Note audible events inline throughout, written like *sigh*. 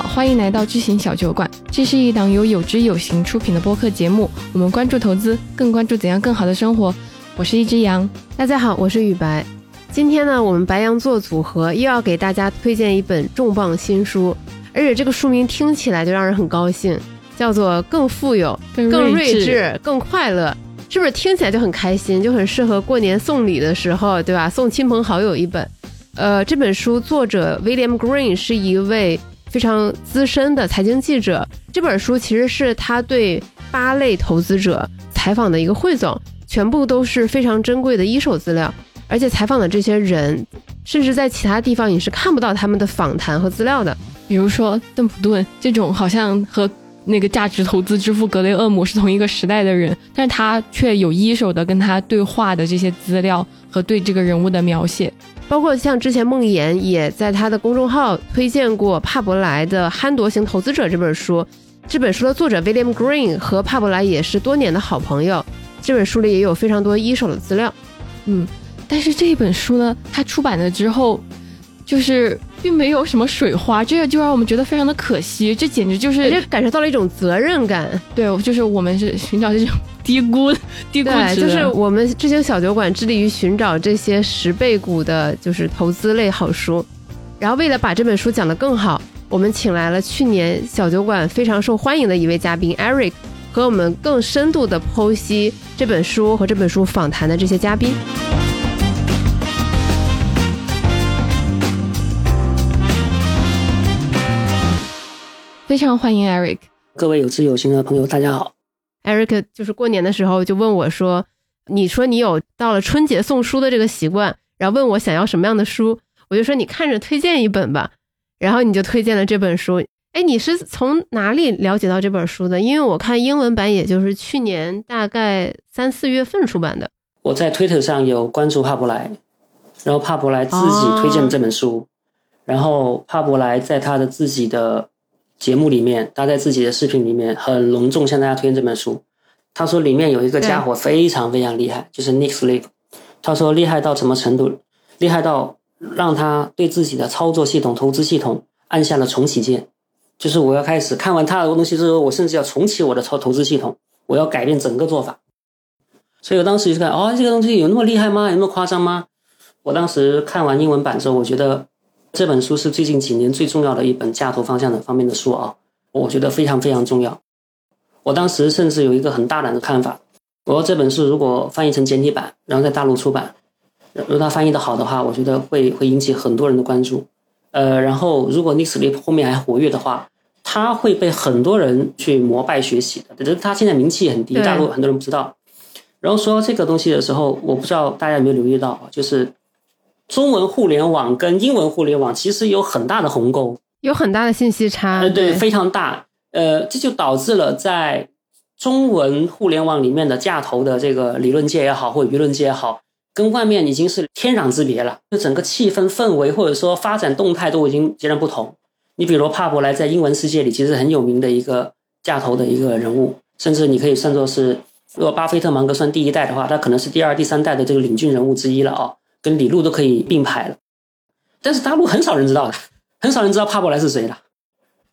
好，欢迎来到知行小酒馆。这是一档由有知有行出品的播客节目。我们关注投资，更关注怎样更好的生活。我是一只羊，大家好，我是雨白。今天呢，我们白羊座组合又要给大家推荐一本重磅新书，而且这个书名听起来就让人很高兴，叫做《更富有、更睿智、更快乐》，是不是听起来就很开心，就很适合过年送礼的时候，对吧？送亲朋好友一本。呃，这本书作者 William Green 是一位非常资深的财经记者。这本书其实是他对八类投资者采访的一个汇总，全部都是非常珍贵的一手资料。而且采访的这些人，甚至在其他地方你是看不到他们的访谈和资料的。比如说邓普顿这种好像和那个价值投资之父格雷厄姆是同一个时代的人，但是他却有一手的跟他对话的这些资料和对这个人物的描写。包括像之前梦妍也在他的公众号推荐过帕伯莱的《憨惰型投资者》这本书，这本书的作者 William Green 和帕伯莱也是多年的好朋友，这本书里也有非常多一手的资料。嗯，但是这一本书呢，它出版了之后，就是并没有什么水花，这个就让我们觉得非常的可惜，这简直就是感受到了一种责任感。对，就是我们是寻找这种。低估，*laughs* 低估值，就是我们知行小酒馆致力于寻找这些十倍股的，就是投资类好书。然后为了把这本书讲得更好，我们请来了去年小酒馆非常受欢迎的一位嘉宾 Eric，和我们更深度的剖析这本书和这本书访谈的这些嘉宾。非常欢迎 Eric，各位有志有行的朋友，大家好。Eric 就是过年的时候就问我说：“你说你有到了春节送书的这个习惯，然后问我想要什么样的书，我就说你看着推荐一本吧。然后你就推荐了这本书。哎，你是从哪里了解到这本书的？因为我看英文版，也就是去年大概三四月份出版的。我在 Twitter 上有关注帕伯莱，然后帕伯莱自己推荐了这本书，然后帕伯莱在他的自己的。节目里面，他在自己的视频里面很隆重向大家推荐这本书。他说里面有一个家伙非常非常厉害，就是 Nick Sleep。他说厉害到什么程度？厉害到让他对自己的操作系统、投资系统按下了重启键。就是我要开始看完他的东西之后，我甚至要重启我的投投资系统，我要改变整个做法。所以我当时就看，哦，这个东西有那么厉害吗？有那么夸张吗？我当时看完英文版之后，我觉得。这本书是最近几年最重要的一本价投方向的方面的书啊，我觉得非常非常重要。我当时甚至有一个很大胆的看法，我说这本书如果翻译成简体版，然后在大陆出版，如果它翻译的好的话，我觉得会会引起很多人的关注。呃，然后如果 Nick Sleep 后面还活跃的话，他会被很多人去膜拜学习的。只是他现在名气很低，大陆很多人不知道。然后说到这个东西的时候，我不知道大家有没有留意到，就是。中文互联网跟英文互联网其实有很大的鸿沟，有很大的信息差，对，非常大。呃，这就导致了在中文互联网里面的架头的这个理论界也好，或者舆论界也好，跟外面已经是天壤之别了。就整个气氛氛围或者说发展动态都已经截然不同。你比如帕伯莱在英文世界里其实很有名的一个架头的一个人物，甚至你可以算作是，如果巴菲特芒格算第一代的话，他可能是第二、第三代的这个领军人物之一了啊。跟李路都可以并排了，但是大陆很少人知道的，很少人知道帕伯莱是谁的。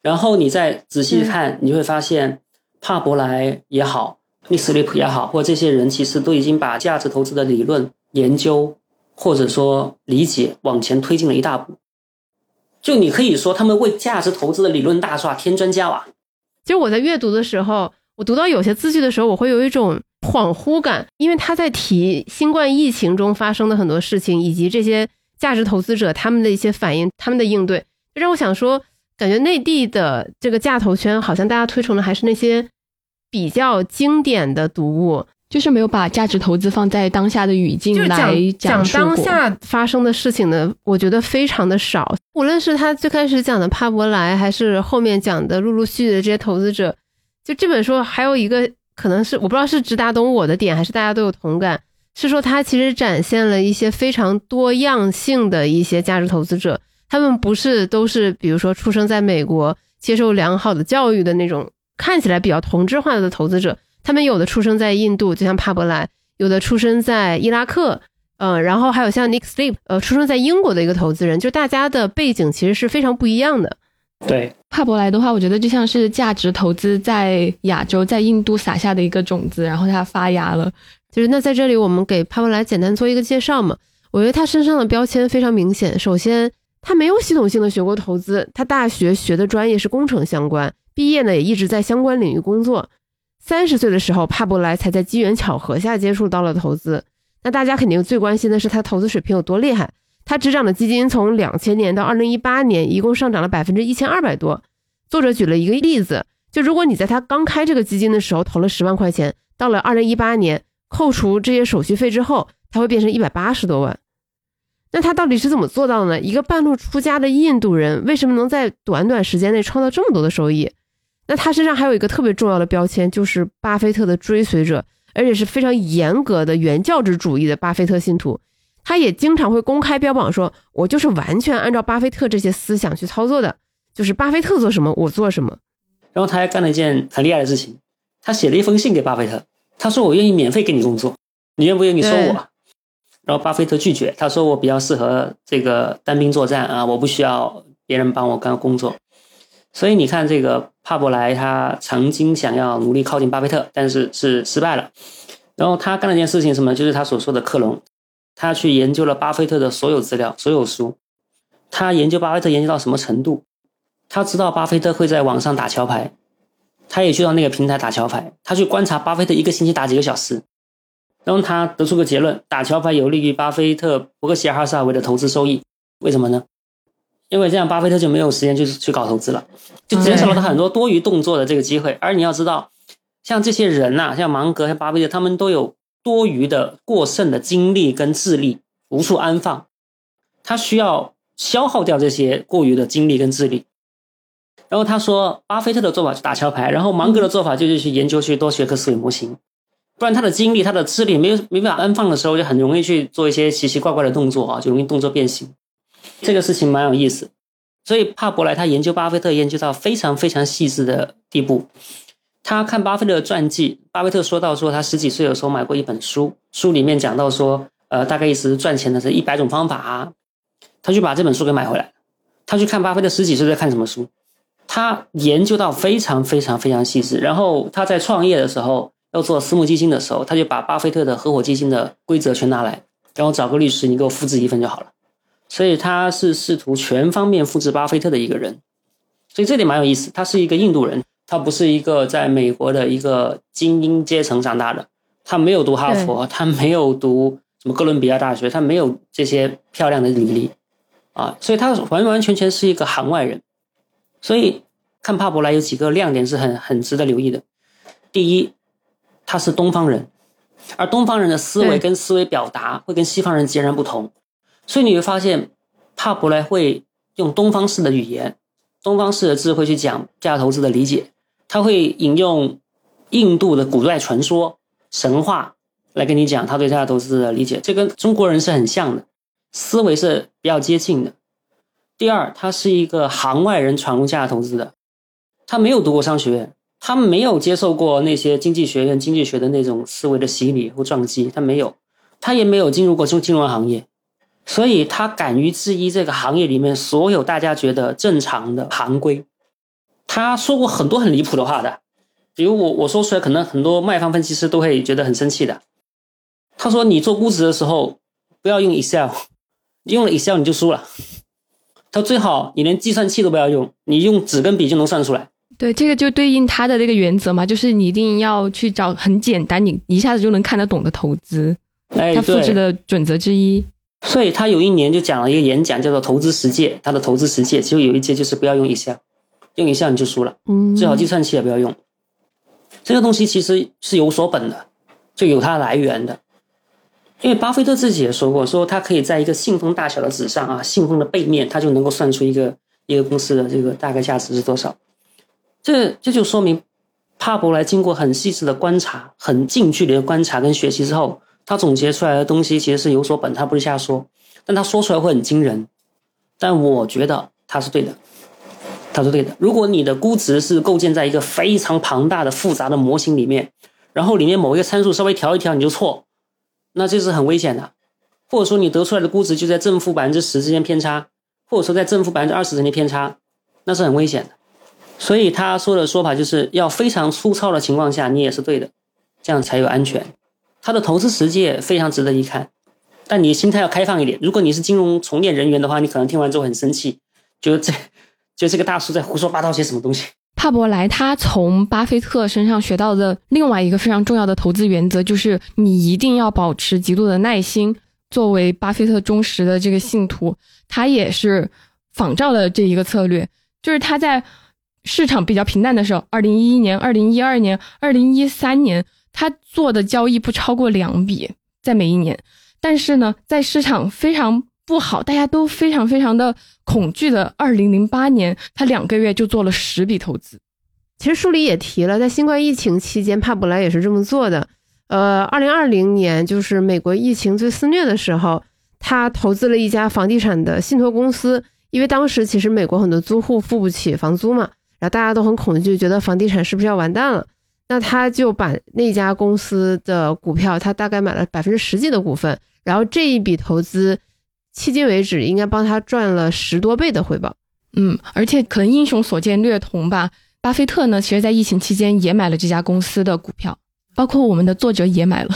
然后你再仔细看，你会发现帕伯莱也好，利斯利普也好，或这些人其实都已经把价值投资的理论研究或者说理解往前推进了一大步。就你可以说，他们为价值投资的理论大厦添砖加瓦。其实我在阅读的时候，我读到有些字句的时候，我会有一种。恍惚感，因为他在提新冠疫情中发生的很多事情，以及这些价值投资者他们的一些反应、他们的应对，让我想说，感觉内地的这个价投圈好像大家推崇的还是那些比较经典的读物，就是没有把价值投资放在当下的语境来讲当下发生的事情的，我觉得非常的少。无论是他最开始讲的帕伯莱，还是后面讲的陆陆续续的这些投资者，就这本书还有一个。可能是我不知道是直达懂我的点，还是大家都有同感，是说它其实展现了一些非常多样性的一些价值投资者，他们不是都是比如说出生在美国接受良好的教育的那种看起来比较同质化的投资者，他们有的出生在印度，就像帕伯莱，有的出生在伊拉克，嗯，然后还有像 Nick Sleep，呃，出生在英国的一个投资人，就大家的背景其实是非常不一样的。对，帕伯莱的话，我觉得就像是价值投资在亚洲、在印度撒下的一个种子，然后它发芽了。就是那在这里，我们给帕伯莱简单做一个介绍嘛。我觉得他身上的标签非常明显。首先，他没有系统性的学过投资，他大学学的专业是工程相关，毕业呢也一直在相关领域工作。三十岁的时候，帕伯莱才在机缘巧合下接触到了投资。那大家肯定最关心的是他投资水平有多厉害。他执掌的基金从两千年到二零一八年，一共上涨了百分之一千二百多。作者举了一个例子，就如果你在他刚开这个基金的时候投了十万块钱，到了二零一八年，扣除这些手续费之后，他会变成一百八十多万。那他到底是怎么做到的呢？一个半路出家的印度人，为什么能在短短时间内创造这么多的收益？那他身上还有一个特别重要的标签，就是巴菲特的追随者，而且是非常严格的原教旨主义的巴菲特信徒。他也经常会公开标榜说：“我就是完全按照巴菲特这些思想去操作的，就是巴菲特做什么我做什么。”然后他还干了一件很厉害的事情，他写了一封信给巴菲特，他说：“我愿意免费给你工作，你愿不愿意收我？”然后巴菲特拒绝，他说：“我比较适合这个单兵作战啊，我不需要别人帮我干工作。”所以你看，这个帕伯莱他曾经想要努力靠近巴菲特，但是是失败了。然后他干了一件事情，什么？就是他所说的克隆。他去研究了巴菲特的所有资料、所有书。他研究巴菲特研究到什么程度？他知道巴菲特会在网上打桥牌，他也去到那个平台打桥牌。他去观察巴菲特一个星期打几个小时，然后他得出个结论：打桥牌有利于巴菲特伯克希尔哈萨韦的投资收益。为什么呢？因为这样巴菲特就没有时间去去搞投资了，就减少了他很多多余动作的这个机会。而你要知道，像这些人呐，像芒格、像巴菲特，他们都有。多余的、过剩的精力跟智力无处安放，他需要消耗掉这些过余的精力跟智力。然后他说，巴菲特的做法是打桥牌，然后芒格的做法就是去研究去多学科思维模型，不然他的精力、他的智力没有没办法安放的时候，就很容易去做一些奇奇怪怪的动作啊，就容易动作变形。这个事情蛮有意思，所以帕伯莱他研究巴菲特研究到非常非常细致的地步。他看巴菲特的传记，巴菲特说到说他十几岁的时候买过一本书，书里面讲到说，呃，大概意思是赚钱的是一百种方法，他就把这本书给买回来。他去看巴菲特十几岁在看什么书，他研究到非常非常非常细致。然后他在创业的时候要做私募基金的时候，他就把巴菲特的合伙基金的规则全拿来，然后找个律师，你给我复制一份就好了。所以他是试图全方面复制巴菲特的一个人，所以这点蛮有意思。他是一个印度人。他不是一个在美国的一个精英阶层长大的，他没有读哈佛，他没有读什么哥伦比亚大学，他没有这些漂亮的履历，啊，所以他完完全全是一个行外人。所以看帕伯莱有几个亮点是很很值得留意的。第一，他是东方人，而东方人的思维跟思维表达会跟西方人截然不同，所以你会发现帕伯莱会用东方式的语言、东方式的智慧去讲价值投资的理解。他会引用印度的古代传说、神话来跟你讲他对价值投资的理解，这跟中国人是很像的，思维是比较接近的。第二，他是一个行外人闯入价值投资的，他没有读过商学院，他没有接受过那些经济学院经济学的那种思维的洗礼或撞击，他没有，他也没有进入过金金融行业，所以他敢于质疑这个行业里面所有大家觉得正常的行规。他说过很多很离谱的话的，比如我我说出来，可能很多卖方分析师都会觉得很生气的。他说：“你做估值的时候不要用 Excel，用了 Excel 你就输了。”他最好你连计算器都不要用，你用纸跟笔就能算出来。对，这个就对应他的这个原则嘛，就是你一定要去找很简单，你一下子就能看得懂的投资。哎，他复制的准则之一。所以他有一年就讲了一个演讲，叫做“投资十戒”。他的投资十戒其实有一届就是不要用 Excel。用一下你就输了，嗯，最好计算器也不要用。这个东西其实是有所本的，就有它来源的。因为巴菲特自己也说过，说他可以在一个信封大小的纸上啊，信封的背面，他就能够算出一个一个公司的这个大概价值是多少。这这就说明，帕伯莱经过很细致的观察、很近距离的观察跟学习之后，他总结出来的东西其实是有所本，他不是瞎说，但他说出来会很惊人。但我觉得他是对的。他说对的，如果你的估值是构建在一个非常庞大的复杂的模型里面，然后里面某一个参数稍微调一调你就错，那这是很危险的。或者说你得出来的估值就在正负百分之十之间偏差，或者说在正负百分之二十之间偏差，那是很危险的。所以他说的说法就是要非常粗糙的情况下，你也是对的，这样才有安全。他的投资实践非常值得一看，但你心态要开放一点。如果你是金融从业人员的话，你可能听完之后很生气，觉得这就这个大叔在胡说八道些什么东西。帕伯莱他从巴菲特身上学到的另外一个非常重要的投资原则，就是你一定要保持极度的耐心。作为巴菲特忠实的这个信徒，他也是仿照了这一个策略，就是他在市场比较平淡的时候，二零一一年、二零一二年、二零一三年，他做的交易不超过两笔，在每一年。但是呢，在市场非常不好、大家都非常非常的恐惧的二零零八年，他两个月就做了十笔投资。其实书里也提了，在新冠疫情期间，帕布莱也是这么做的。呃，二零二零年就是美国疫情最肆虐的时候，他投资了一家房地产的信托公司，因为当时其实美国很多租户付不起房租嘛，然后大家都很恐惧，觉得房地产是不是要完蛋了？那他就把那家公司的股票，他大概买了百分之十几的股份，然后这一笔投资，迄今为止应该帮他赚了十多倍的回报。嗯，而且可能英雄所见略同吧。巴菲特呢，其实在疫情期间也买了这家公司的股票。包括我们的作者也买了，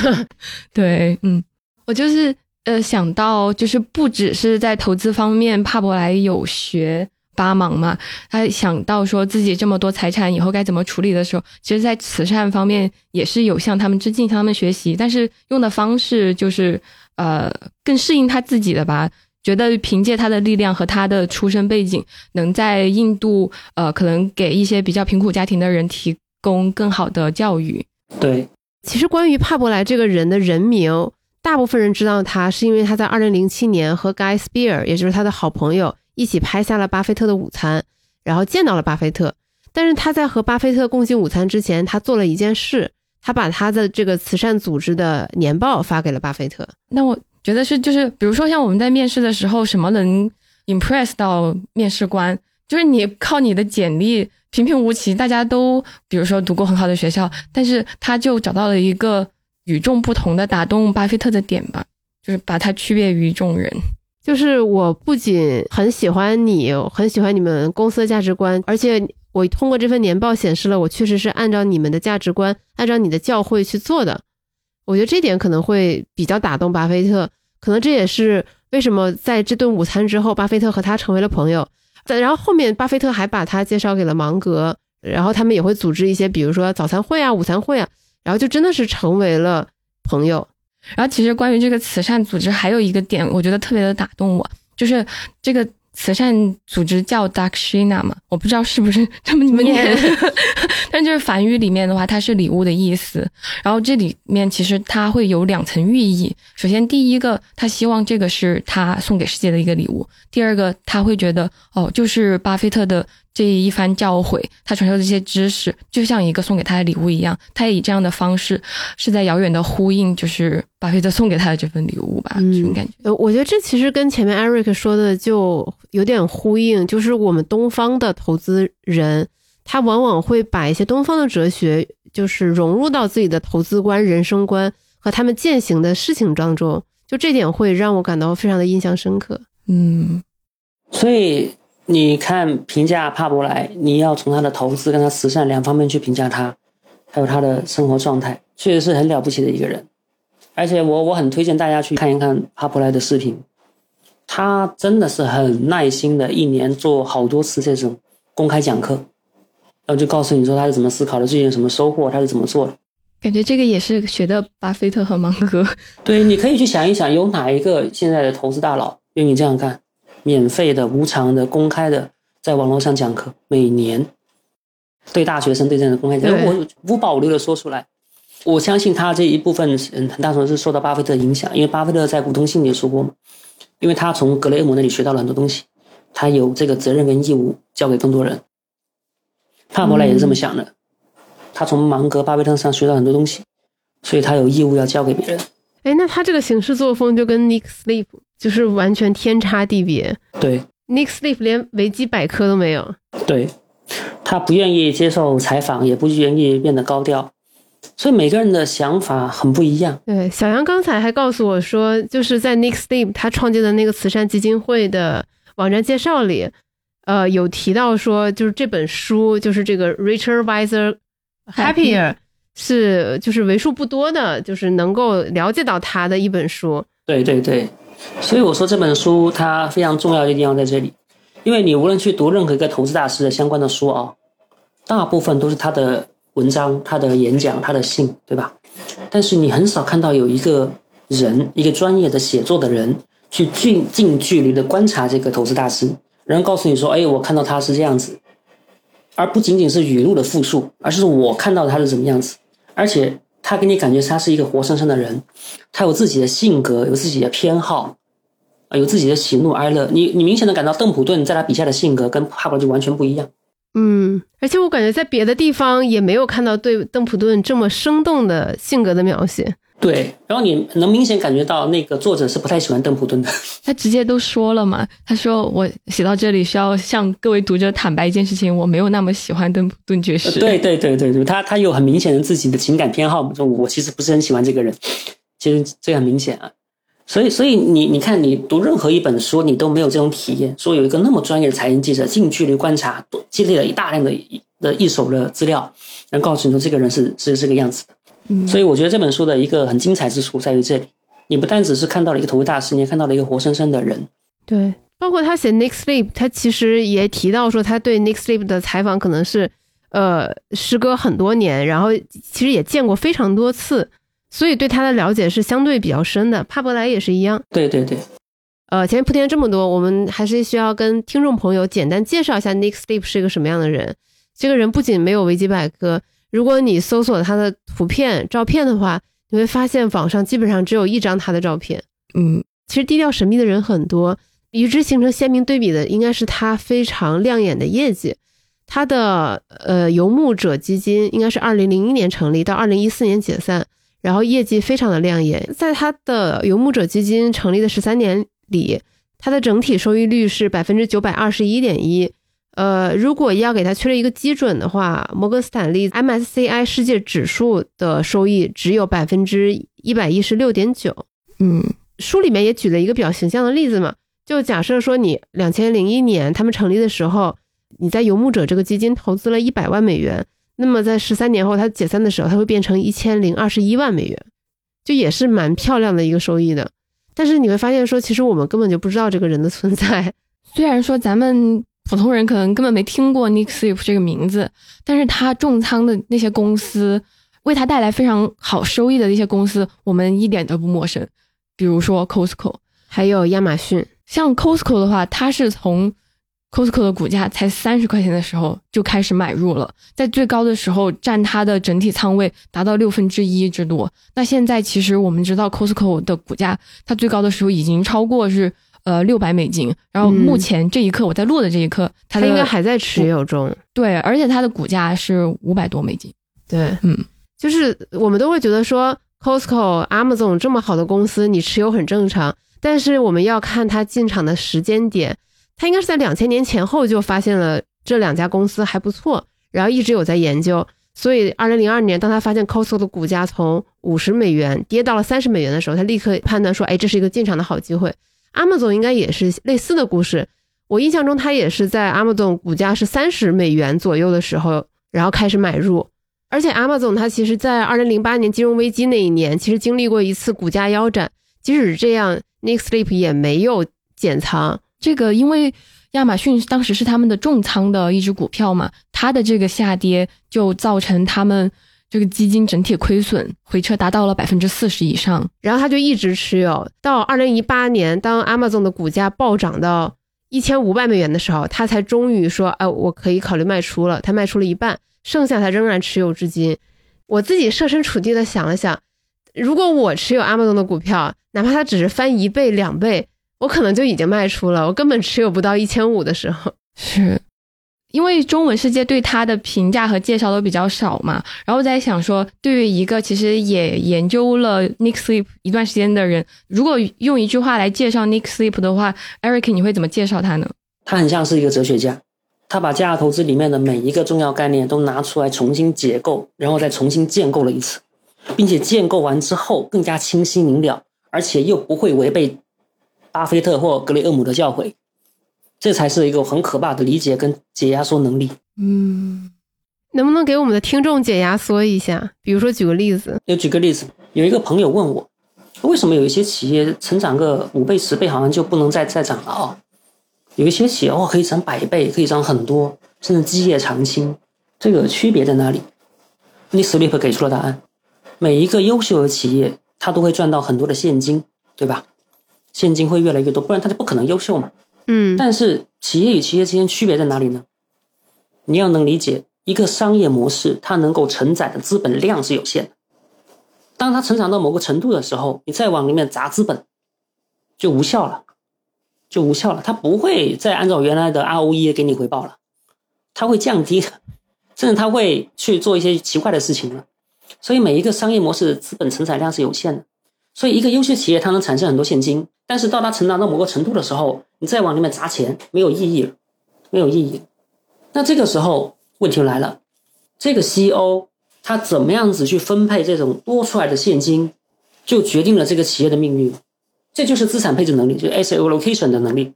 *laughs* 对，嗯，我就是呃想到，就是不只是在投资方面，帕伯莱有学帮忙嘛，他想到说自己这么多财产以后该怎么处理的时候，其实，在慈善方面也是有向他们致敬，向他们学习，但是用的方式就是呃更适应他自己的吧，觉得凭借他的力量和他的出身背景，能在印度呃可能给一些比较贫苦家庭的人提。供更好的教育。对，其实关于帕伯莱这个人的人名，大部分人知道他是因为他在二零零七年和 Guy Spear，也就是他的好朋友一起拍下了巴菲特的午餐，然后见到了巴菲特。但是他在和巴菲特共进午餐之前，他做了一件事，他把他的这个慈善组织的年报发给了巴菲特。那我觉得是，就是比如说像我们在面试的时候，什么能 impress 到面试官？就是你靠你的简历。平平无奇，大家都比如说读过很好的学校，但是他就找到了一个与众不同的打动巴菲特的点吧，就是把他区别于众人。就是我不仅很喜欢你，很喜欢你们公司的价值观，而且我通过这份年报显示了我确实是按照你们的价值观，按照你的教诲去做的。我觉得这点可能会比较打动巴菲特，可能这也是为什么在这顿午餐之后，巴菲特和他成为了朋友。然后后面，巴菲特还把他介绍给了芒格，然后他们也会组织一些，比如说早餐会啊、午餐会啊，然后就真的是成为了朋友。然后其实关于这个慈善组织，还有一个点，我觉得特别的打动我，就是这个。慈善组织叫 Dakshina 嘛，我不知道是不是这么念，*laughs* 但就是梵语里面的话，它是礼物的意思。然后这里面其实它会有两层寓意。首先，第一个，他希望这个是他送给世界的一个礼物；第二个，他会觉得哦，就是巴菲特的。这一番教诲，他传授的这些知识，就像一个送给他的礼物一样。他也以这样的方式，是在遥远的呼应，就是巴菲特送给他的这份礼物吧？这种感觉。呃，我觉得这其实跟前面 Eric 说的就有点呼应，就是我们东方的投资人，他往往会把一些东方的哲学，就是融入到自己的投资观、人生观和他们践行的事情当中。就这点会让我感到非常的印象深刻。嗯，所以。你看评价帕伯莱，你要从他的投资跟他慈善两方面去评价他，还有他的生活状态，确实是很了不起的一个人。而且我我很推荐大家去看一看帕伯莱的视频，他真的是很耐心的，一年做好多次这种公开讲课，然后就告诉你说他是怎么思考的，最近有什么收获，他是怎么做的。感觉这个也是学的巴菲特和芒格。对，你可以去想一想，有哪一个现在的投资大佬愿意这样干？免费的、无偿的、公开的，在网络上讲课，每年对大学生对这样的公开讲，我无保留的说出来。我相信他这一部分嗯很大程度是受到巴菲特影响，因为巴菲特在股东信里说过嘛，因为他从格雷厄姆那里学到了很多东西，他有这个责任跟义务教给更多人。帕伯莱也是这么想的，他从芒格、巴菲特上学到很多东西，所以他有义务要教给别人。哎，那他这个行事作风就跟 Nick Sleep。就是完全天差地别。对，Nick Sleep 连维基百科都没有。对，他不愿意接受采访，也不愿意变得高调，所以每个人的想法很不一样。对，小杨刚才还告诉我说，就是在 Nick Sleep 他创建的那个慈善基金会的网站介绍里，呃，有提到说，就是这本书，就是这个 Richard Wiser Happier，是就是为数不多的，就是能够了解到他的一本书。对对对，所以我说这本书它非常重要的地方在这里，因为你无论去读任何一个投资大师的相关的书啊，大部分都是他的文章、他的演讲、他的信，对吧？但是你很少看到有一个人，一个专业的写作的人，去近近距离的观察这个投资大师，然后告诉你说：“哎，我看到他是这样子。”而不仅仅是语录的复述，而是我看到他是怎么样子，而且他给你感觉他是一个活生生的人，他有自己的性格，有自己的偏好，啊，有自己的喜怒哀乐。你你明显的感到邓普顿在他笔下的性格跟帕布就完全不一样。嗯，而且我感觉在别的地方也没有看到对邓普顿这么生动的性格的描写。对，然后你能明显感觉到那个作者是不太喜欢邓普顿的。*laughs* 他直接都说了嘛，他说我写到这里需要向各位读者坦白一件事情，我没有那么喜欢邓普顿爵士。对对对对对，他他有很明显的自己的情感偏好，说我其实不是很喜欢这个人，其实这很明显啊。所以所以你你看你读任何一本书，你都没有这种体验，说有一个那么专业的财经记者近距离观察，积累了一大量的的一手的资料，能告诉你说这个人是是这个样子的。所以我觉得这本书的一个很精彩之处在于这里，你不单只是看到了一个投资大师，你也看到了一个活生生的人。对，包括他写 Nick Sleep，他其实也提到说，他对 Nick Sleep 的采访可能是，呃，时隔很多年，然后其实也见过非常多次，所以对他的了解是相对比较深的。帕伯莱也是一样。对对对。呃，前面铺垫这么多，我们还是需要跟听众朋友简单介绍一下 Nick Sleep 是一个什么样的人。这个人不仅没有维基百科。如果你搜索他的图片、照片的话，你会发现网上基本上只有一张他的照片。嗯，其实低调神秘的人很多，与之形成鲜明对比的，应该是他非常亮眼的业绩。他的呃游牧者基金应该是二零零一年成立，到二零一四年解散，然后业绩非常的亮眼。在他的游牧者基金成立的十三年里，他的整体收益率是百分之九百二十一点一。呃，如果要给它确立一个基准的话，摩根斯坦利 MSCI 世界指数的收益只有百分之一百一十六点九。嗯，书里面也举了一个比较形象的例子嘛，就假设说你两千零一年他们成立的时候，你在游牧者这个基金投资了一百万美元，那么在十三年后它解散的时候，它会变成一千零二十一万美元，就也是蛮漂亮的一个收益的。但是你会发现说，其实我们根本就不知道这个人的存在，*laughs* 虽然说咱们。普通人可能根本没听过 Nick Sip 这个名字，但是他重仓的那些公司，为他带来非常好收益的那些公司，我们一点都不陌生。比如说 Costco，还有亚马逊。像 Costco 的话，它是从 Costco 的股价才三十块钱的时候就开始买入了，在最高的时候占它的整体仓位达到六分之一之多。那现在其实我们知道 Costco 的股价，它最高的时候已经超过是。呃，六百美金。然后目前这一刻，我在录的这一刻，它应该还在持有中。对，而且它的股价是五百多美金。对，嗯，就是我们都会觉得说，Costco、Amazon 这么好的公司，你持有很正常。但是我们要看它进场的时间点，它应该是在两千年前后就发现了这两家公司还不错，然后一直有在研究。所以，二零零二年，当他发现 Costco 的股价从五十美元跌到了三十美元的时候，他立刻判断说，哎，这是一个进场的好机会。阿 o 总应该也是类似的故事，我印象中他也是在阿 o 总股价是三十美元左右的时候，然后开始买入。而且阿 o 总他其实在二零零八年金融危机那一年，其实经历过一次股价腰斩。即使是这样，Nick Sleep 也没有减仓。这个因为亚马逊当时是他们的重仓的一只股票嘛，它的这个下跌就造成他们。这个基金整体亏损回撤达到了百分之四十以上，然后他就一直持有到二零一八年，当 Amazon 的股价暴涨到一千五百美元的时候，他才终于说：“哎，我可以考虑卖出了。”他卖出了一半，剩下他仍然持有至今。我自己设身处地的想了想，如果我持有 Amazon 的股票，哪怕它只是翻一倍两倍，我可能就已经卖出了，我根本持有不到一千五的时候。是。因为中文世界对他的评价和介绍都比较少嘛，然后我在想说，对于一个其实也研究了 Nick Sleep 一段时间的人，如果用一句话来介绍 Nick Sleep 的话，Eric 你会怎么介绍他呢？他很像是一个哲学家，他把价值投资里面的每一个重要概念都拿出来重新解构，然后再重新建构了一次，并且建构完之后更加清晰明了，而且又不会违背巴菲特或格雷厄姆的教诲。这才是一个很可怕的理解跟解压缩能力。嗯，能不能给我们的听众解压缩一下？比如说举个例子。就举个例子，有一个朋友问我，为什么有一些企业成长个五倍、十倍，好像就不能再再涨了啊？有一些企业哦，可以涨百倍，可以涨很多，甚至基业长青，这个区别在哪里？你 Sleep 给出了答案。每一个优秀的企业，它都会赚到很多的现金，对吧？现金会越来越多，不然它就不可能优秀嘛。嗯。但是企业与企业之间区别在哪里呢？你要能理解，一个商业模式它能够承载的资本量是有限的。当它成长到某个程度的时候，你再往里面砸资本，就无效了。就无效了，它不会再按照原来的 ROE 给你回报了，它会降低，甚至它会去做一些奇怪的事情了。所以每一个商业模式的资本承载量是有限的，所以一个优秀企业它能产生很多现金，但是到他成长到某个程度的时候，你再往里面砸钱没有意义了，没有意义。那这个时候问题就来了，这个 CEO 他怎么样子去分配这种多出来的现金，就决定了这个企业的命运。这就是资产配置能力，就是 asset allocation 的能力，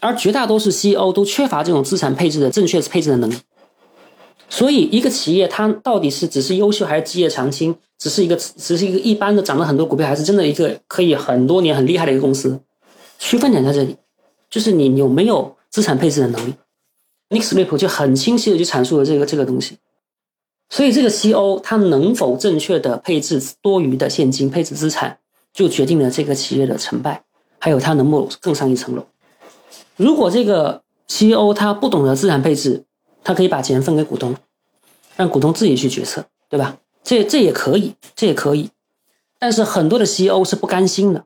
而绝大多数 CEO 都缺乏这种资产配置的正确配置的能力。所以，一个企业它到底是只是优秀，还是基业长青，只是一个只是一个一般的涨了很多股票，还是真的一个可以很多年很厉害的一个公司？区分点在这里，就是你有没有资产配置的能力。Nick Sleep 就很清晰的去阐述了这个这个东西。所以，这个 CEO 他能否正确的配置多余的现金，配置资产？就决定了这个企业的成败，还有它能否更上一层楼。如果这个 CEO 他不懂得资产配置，他可以把钱分给股东，让股东自己去决策，对吧？这这也可以，这也可以。但是很多的 CEO 是不甘心的，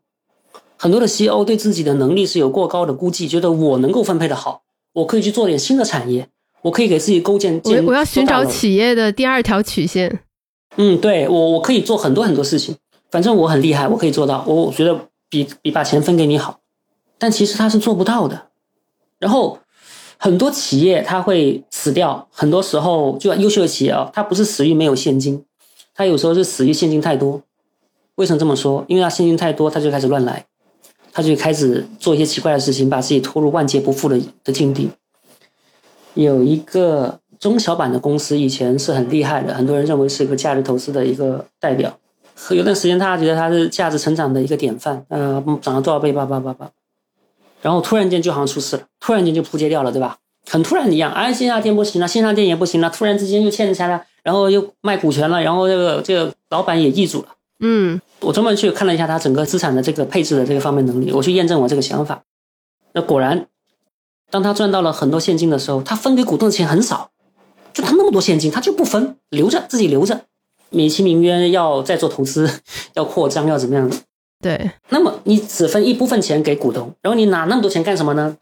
很多的 CEO 对自己的能力是有过高的估计，觉得我能够分配的好，我可以去做点新的产业，我可以给自己构建。我我要寻找企业的第二条曲线。嗯，对我我可以做很多很多事情。反正我很厉害，我可以做到。我我觉得比比把钱分给你好，但其实他是做不到的。然后很多企业它会死掉，很多时候就优秀的企业啊，它不是死于没有现金，它有时候是死于现金太多。为什么这么说？因为他现金太多，他就开始乱来，他就开始做一些奇怪的事情，把自己拖入万劫不复的的境地。有一个中小板的公司，以前是很厉害的，很多人认为是一个价值投资的一个代表。有段时间，大家觉得他是价值成长的一个典范，呃，涨了多少倍，叭叭叭叭，然后突然间就好像出事了，突然间就扑街掉了，对吧？很突然一样，哎，线下店不行了，线上店也不行了，突然之间又欠钱了，然后又卖股权了，然后这个这个老板也易主了。嗯，我专门去看了一下他整个资产的这个配置的这个方面能力，我去验证我这个想法。那果然，当他赚到了很多现金的时候，他分给股东的钱很少，就他那么多现金，他就不分，留着自己留着。美其名曰要再做投资，要扩张，要怎么样？对。那么你只分一部分钱给股东，然后你拿那么多钱干什么呢？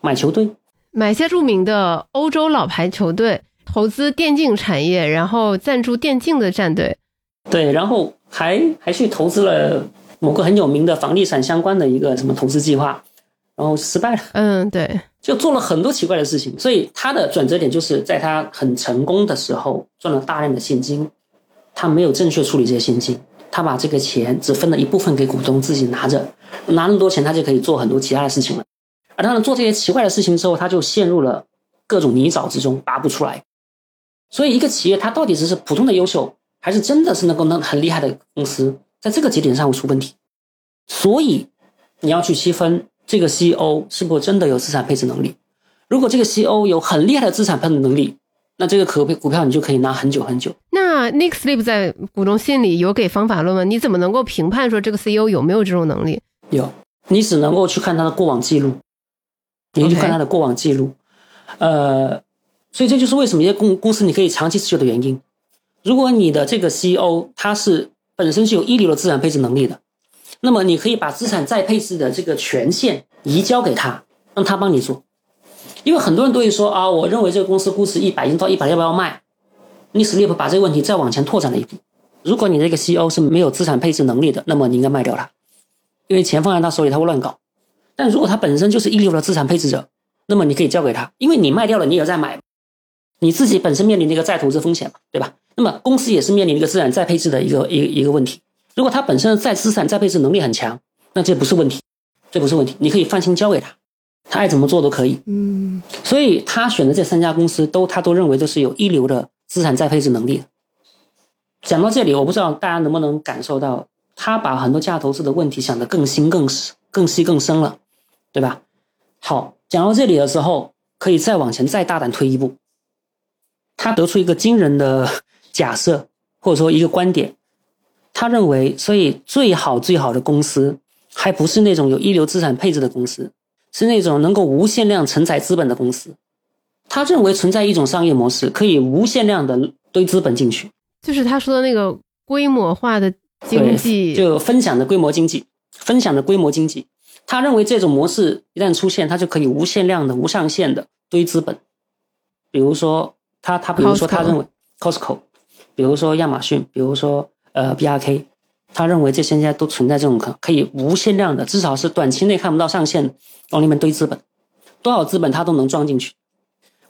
买球队，买些著名的欧洲老牌球队，投资电竞产业，然后赞助电竞的战队。对，然后还还去投资了某个很有名的房地产相关的一个什么投资计划，然后失败了。嗯，对，就做了很多奇怪的事情。所以他的转折点就是在他很成功的时候赚了大量的现金。他没有正确处理这些现金，他把这个钱只分了一部分给股东自己拿着，拿那么多钱，他就可以做很多其他的事情了。而当他做这些奇怪的事情之后，他就陷入了各种泥沼之中，拔不出来。所以，一个企业它到底只是普通的优秀，还是真的是能够能很厉害的公司，在这个节点上会出问题。所以，你要去区分这个 CEO 是否真的有资产配置能力。如果这个 CEO 有很厉害的资产配置能力，那这个可股票你就可以拿很久很久。那 Nick Sleep 在股东信里有给方法论吗？你怎么能够评判说这个 CEO 有没有这种能力？有，你只能够去看他的过往记录，你去看他的过往记录。呃，所以这就是为什么一些公公司你可以长期持有的原因。如果你的这个 CEO 他是本身是有一流的资产配置能力的，那么你可以把资产再配置的这个权限移交给他，让他帮你做。因为很多人都会说啊，我认为这个公司估值一百亿到一百，要不要卖？你 Sleep 把这个问题再往前拓展了一步。如果你这个 CEO 是没有资产配置能力的，那么你应该卖掉它，因为钱放在他手里他会乱搞。但如果他本身就是一流的资产配置者，那么你可以交给他，因为你卖掉了，你也在买，你自己本身面临那个再投资风险嘛，对吧？那么公司也是面临一个资产再配置的一个一一个问题。如果他本身的再资产再配置能力很强，那这不是问题，这不是问题，你可以放心交给他。他爱怎么做都可以。嗯，所以他选的这三家公司都他都认为都是有一流的资产再配置能力。讲到这里，我不知道大家能不能感受到，他把很多价值投资的问题想得更新、更更细、更深了，对吧？好，讲到这里的时候，可以再往前再大胆推一步，他得出一个惊人的假设，或者说一个观点，他认为，所以最好最好的公司，还不是那种有一流资产配置的公司。是那种能够无限量承载资本的公司，他认为存在一种商业模式，可以无限量的堆资本进去，就是他说的那个规模化的经济，就分享的规模经济，分享的规模经济。他认为这种模式一旦出现，他就可以无限量的、无上限的堆资本。比如说，他他比如说他认为 Costco，比如说亚马逊，比如说呃 BRK。他认为这现在都存在这种可可以无限量的，至少是短期内看不到上限，往里面堆资本，多少资本他都能装进去。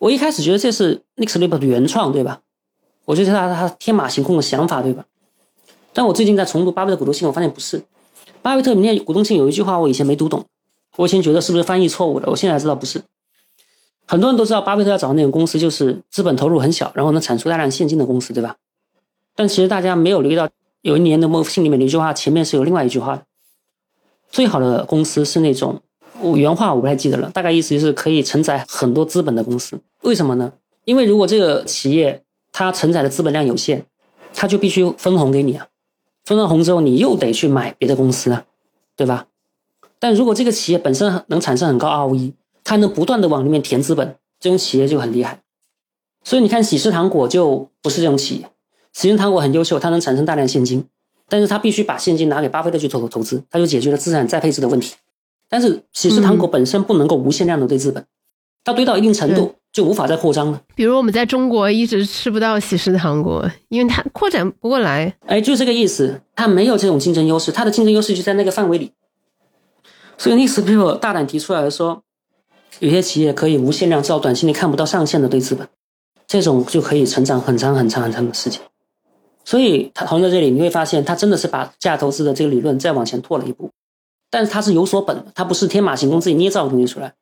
我一开始觉得这是 Nick s l i p 的原创，对吧？我觉得他他天马行空的想法，对吧？但我最近在重读巴菲特股东信，我发现不是。巴菲特里面股东信有一句话，我以前没读懂，我以前觉得是不是翻译错误的，我现在知道不是。很多人都知道巴菲特要找的那种公司就是资本投入很小，然后能产出大量现金的公司，对吧？但其实大家没有留意到。有一年的《莫信》里面的一句话，前面是有另外一句话。最好的公司是那种，我原话我不太记得了，大概意思就是可以承载很多资本的公司。为什么呢？因为如果这个企业它承载的资本量有限，它就必须分红给你啊。分了红之后，你又得去买别的公司啊，对吧？但如果这个企业本身能产生很高 ROE，它能不断的往里面填资本，这种企业就很厉害。所以你看，喜事糖果就不是这种企业。喜人糖果很优秀，它能产生大量现金，但是它必须把现金拿给巴菲特去投投资，它就解决了资产再配置的问题。但是喜事糖果本身不能够无限量的堆资本，它堆到一定程度就无法再扩张了。比如我们在中国一直吃不到喜事糖果，因为它扩展不过来。哎，就这个意思，它没有这种竞争优势，它的竞争优势就在那个范围里。所以历史 people 大胆提出来说，有些企业可以无限量，至少短期内看不到上限的堆资本，这种就可以成长很长很长很长的时间。所以他讨论在这里，你会发现他真的是把价值投资的这个理论再往前拓了一步，但是他是有所本的，他不是天马行空自己捏造的东西出来。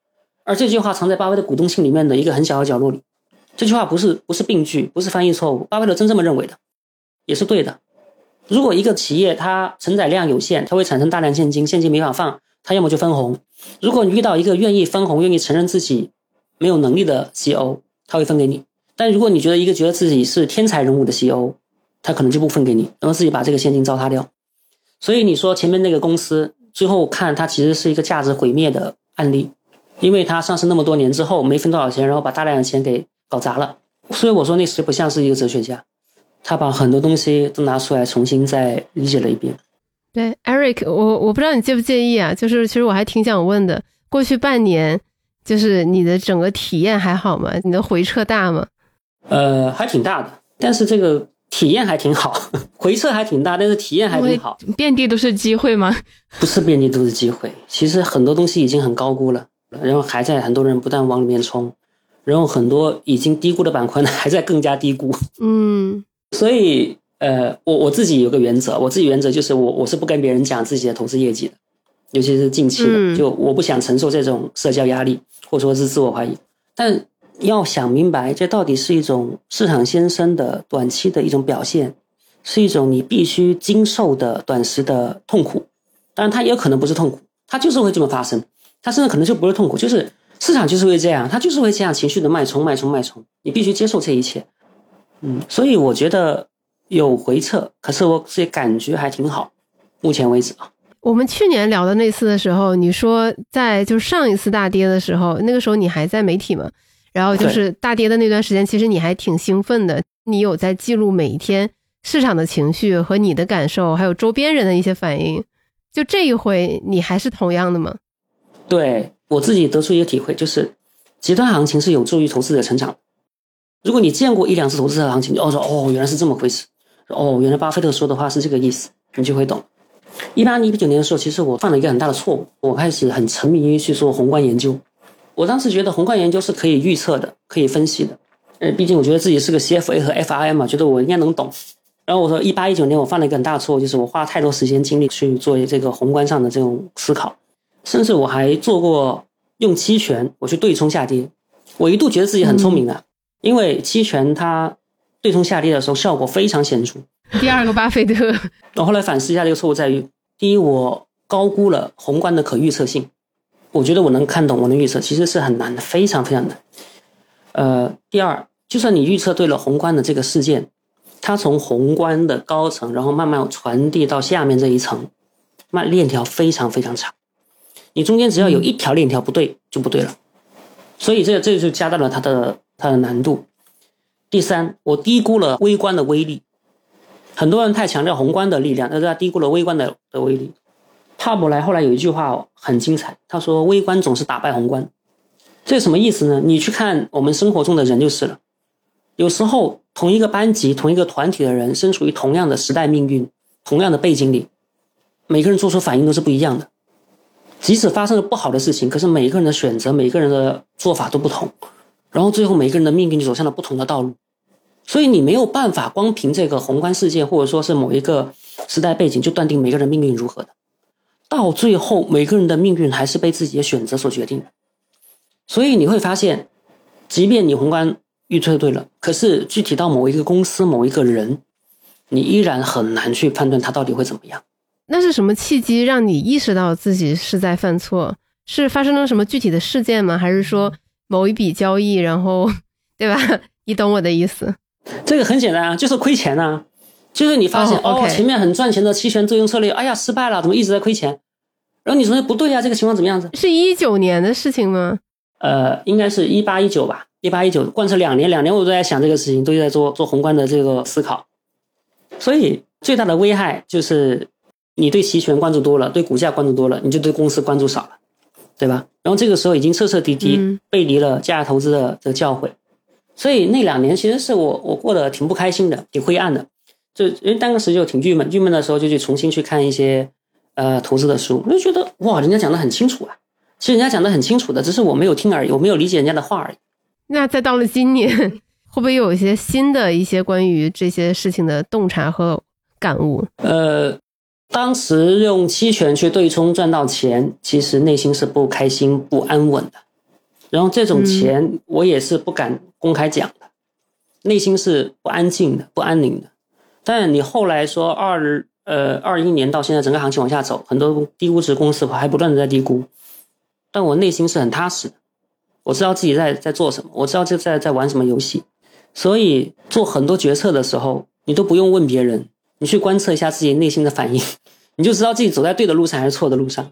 而这句话藏在巴菲特股东信里面的一个很小的角落里，这句话不是不是病句，不是翻译错误，巴菲特真这么认为的，也是对的。如果一个企业它承载量有限，它会产生大量现金，现金没法放，它要么就分红。如果你遇到一个愿意分红、愿意承认自己没有能力的 CEO，他会分给你。但如果你觉得一个觉得自己是天才人物的 CEO，他可能就不分给你，然后自己把这个现金糟蹋掉。所以你说前面那个公司最后看它其实是一个价值毁灭的案例，因为它上市那么多年之后没分多少钱，然后把大量的钱给搞砸了。所以我说那谁不像是一个哲学家，他把很多东西都拿出来重新再理解了一遍。对，Eric，我我不知道你介不介意啊？就是其实我还挺想问的，过去半年就是你的整个体验还好吗？你的回撤大吗？呃，还挺大的，但是这个。体验还挺好，*laughs* 回撤还挺大，但是体验还挺好。遍地都是机会吗？不是遍地都是机会，其实很多东西已经很高估了，然后还在很多人不断往里面冲，然后很多已经低估的板块呢还在更加低估。嗯，所以呃，我我自己有个原则，我自己原则就是我我是不跟别人讲自己的投资业绩的，尤其是近期的，就我不想承受这种社交压力或者说是自我怀疑，但。要想明白，这到底是一种市场先生的短期的一种表现，是一种你必须经受的短时的痛苦。当然，它也有可能不是痛苦，它就是会这么发生。它甚至可能就不是痛苦，就是市场就是会这样，它就是会这样情绪的脉冲、脉冲、脉冲。你必须接受这一切。嗯，所以我觉得有回撤，可是我自己感觉还挺好。目前为止啊，我们去年聊的那次的时候，你说在就上一次大跌的时候，那个时候你还在媒体吗？然后就是大跌的那段时间，其实你还挺兴奋的。你有在记录每一天市场的情绪和你的感受，还有周边人的一些反应。就这一回，你还是同样的吗？对我自己得出一个体会，就是极端行情是有助于投资者成长。如果你见过一两次投资者行情，哦说哦原来是这么回事，哦原来巴菲特说的话是这个意思，你就会懂。一八年、一九年的时候，其实我犯了一个很大的错误，我开始很沉迷于去做宏观研究。我当时觉得宏观研究是可以预测的，可以分析的。呃，毕竟我觉得自己是个 CFA 和 FRM 嘛，觉得我应该能懂。然后我说，一八一九年我犯了一个很大的错误，就是我花了太多时间精力去做这个宏观上的这种思考，甚至我还做过用期权我去对冲下跌，我一度觉得自己很聪明啊，因为期权它对冲下跌的时候效果非常显著。第二个巴菲特，我后来反思一下，这个错误在于：第一，我高估了宏观的可预测性，我觉得我能看懂，我能预测，其实是很难的，非常非常难。呃，第二，就算你预测对了宏观的这个事件，它从宏观的高层，然后慢慢传递到下面这一层，那链条非常非常长。你中间只要有一条链条不对，就不对了。所以这这就加大了它的它的难度。第三，我低估了微观的威力。很多人太强调宏观的力量，但是他低估了微观的的威力。帕伯莱后来有一句话很精彩，他说：“微观总是打败宏观。”这什么意思呢？你去看我们生活中的人就是了。有时候同一个班级、同一个团体的人，身处于同样的时代命运、同样的背景里，每个人做出反应都是不一样的。即使发生了不好的事情，可是每个人的选择、每个人的做法都不同，然后最后每个人的命运就走向了不同的道路。所以你没有办法光凭这个宏观事件，或者说是某一个时代背景，就断定每个人命运如何的。到最后，每个人的命运还是被自己的选择所决定的。所以你会发现，即便你宏观预测对了，可是具体到某一个公司、某一个人，你依然很难去判断他到底会怎么样。那是什么契机让你意识到自己是在犯错？是发生了什么具体的事件吗？还是说某一笔交易，然后 *laughs* 对吧？你懂我的意思？这个很简单啊，就是亏钱呐。就是你发现哦，前面很赚钱的期权自用策略，哎呀失败了，怎么一直在亏钱？然后你说不对呀，这个情况怎么样子？是一九年的事情吗？呃，应该是一八一九吧，一八一九贯彻两年，两年我都在想这个事情，都在做做宏观的这个思考。所以最大的危害就是你对期权关注多了，对股价关注多了，你就对公司关注少了，对吧？然后这个时候已经彻彻底底背离了价值投资的这个教诲。所以那两年其实是我我过得挺不开心的，挺灰暗的，就因为当时就挺郁闷，郁闷的时候就去重新去看一些呃投资的书，我就觉得哇，人家讲的很清楚啊。其实人家讲的很清楚的，只是我没有听而已，我没有理解人家的话而已。那再到了今年，会不会有一些新的一些关于这些事情的洞察和感悟？呃，当时用期权去对冲赚到钱，其实内心是不开心、不安稳的。然后这种钱我也是不敢公开讲的，内心是不安静的、不安宁的。但你后来说二呃二一年到现在，整个行情往下走，很多低估值公司还不断的在低估。但我内心是很踏实的，我知道自己在在做什么，我知道这在在玩什么游戏，所以做很多决策的时候，你都不用问别人，你去观测一下自己内心的反应，你就知道自己走在对的路上还是错的路上。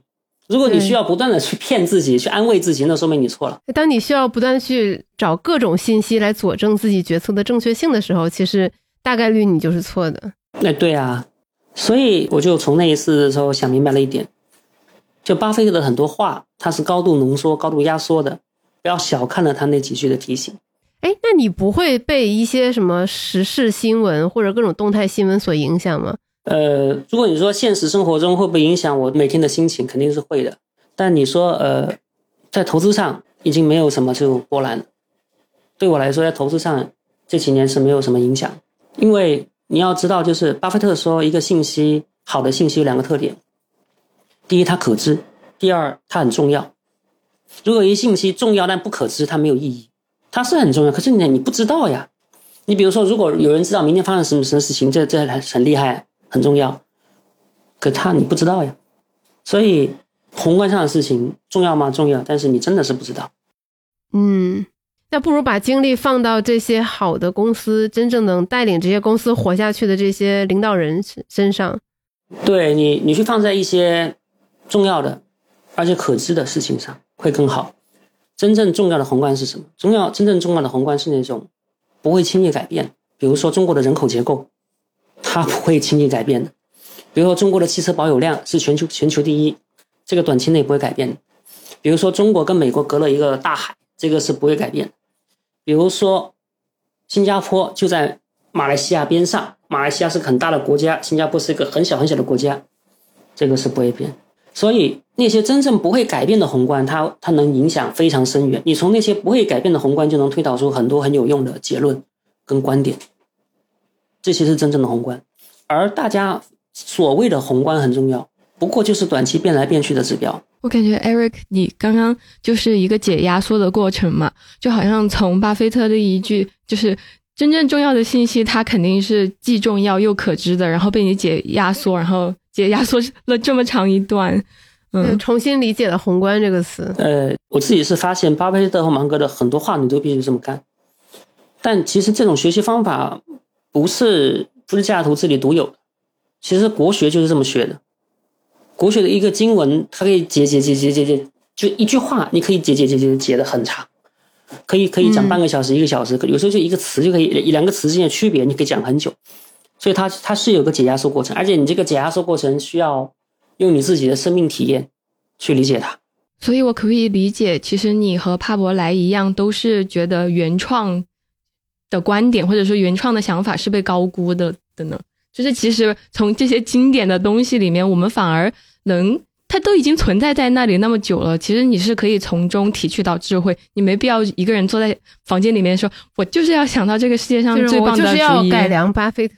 如果你需要不断的去骗自己、去安慰自己，那说明你错了。当你需要不断去找各种信息来佐证自己决策的正确性的时候，其实大概率你就是错的。那对啊，所以我就从那一次的时候想明白了一点。就巴菲特的很多话，他是高度浓缩、高度压缩的，不要小看了他那几句的提醒。哎，那你不会被一些什么时事新闻或者各种动态新闻所影响吗？呃，如果你说现实生活中会不会影响我每天的心情，肯定是会的。但你说，呃，在投资上已经没有什么这种波澜。对我来说，在投资上这几年是没有什么影响，因为你要知道，就是巴菲特说，一个信息好的信息有两个特点。第一，它可知；第二，它很重要。如果一信息重要但不可知，它没有意义。它是很重要，可是你你不知道呀。你比如说，如果有人知道明天发生什么什么事情，这这还很厉害，很重要。可他你不知道呀。所以宏观上的事情重要吗？重要，但是你真的是不知道。嗯，那不如把精力放到这些好的公司，真正能带领这些公司活下去的这些领导人身上。对你，你去放在一些。重要的，而且可知的事情上会更好。真正重要的宏观是什么？重要真正重要的宏观是那种不会轻易改变。比如说中国的人口结构，它不会轻易改变的。比如说中国的汽车保有量是全球全球第一，这个短期内不会改变的。比如说中国跟美国隔了一个大海，这个是不会改变。比如说新加坡就在马来西亚边上，马来西亚是很大的国家，新加坡是一个很小很小的国家，这个是不会变。所以那些真正不会改变的宏观，它它能影响非常深远。你从那些不会改变的宏观，就能推导出很多很有用的结论跟观点。这些是真正的宏观，而大家所谓的宏观很重要，不过就是短期变来变去的指标。我感觉 Eric，你刚刚就是一个解压缩的过程嘛，就好像从巴菲特的一句就是真正重要的信息，它肯定是既重要又可知的，然后被你解压缩，然后解压缩了这么长一段，嗯，重新理解了宏观这个词。呃，我自己是发现巴菲特和芒格的很多话你都必须这么干，但其实这种学习方法不是不是价值投资里独有的，其实国学就是这么学的。国学的一个经文，它可以解解解解解解，就一句话，你可以解解解解解的很长，可以可以讲半个小时、一个小时，有时候就一个词就可以，一两个词之间的区别，你可以讲很久。所以它它是有个解压缩过程，而且你这个解压缩过程需要用你自己的生命体验去理解它。所以我可以理解，其实你和帕伯莱一样，都是觉得原创的观点或者说原创的想法是被高估的的呢？就是其实从这些经典的东西里面，我们反而。能，它都已经存在在那里那么久了，其实你是可以从中提取到智慧，你没必要一个人坐在房间里面说，我就是要想到这个世界上最棒的主意，就是要改良巴菲特。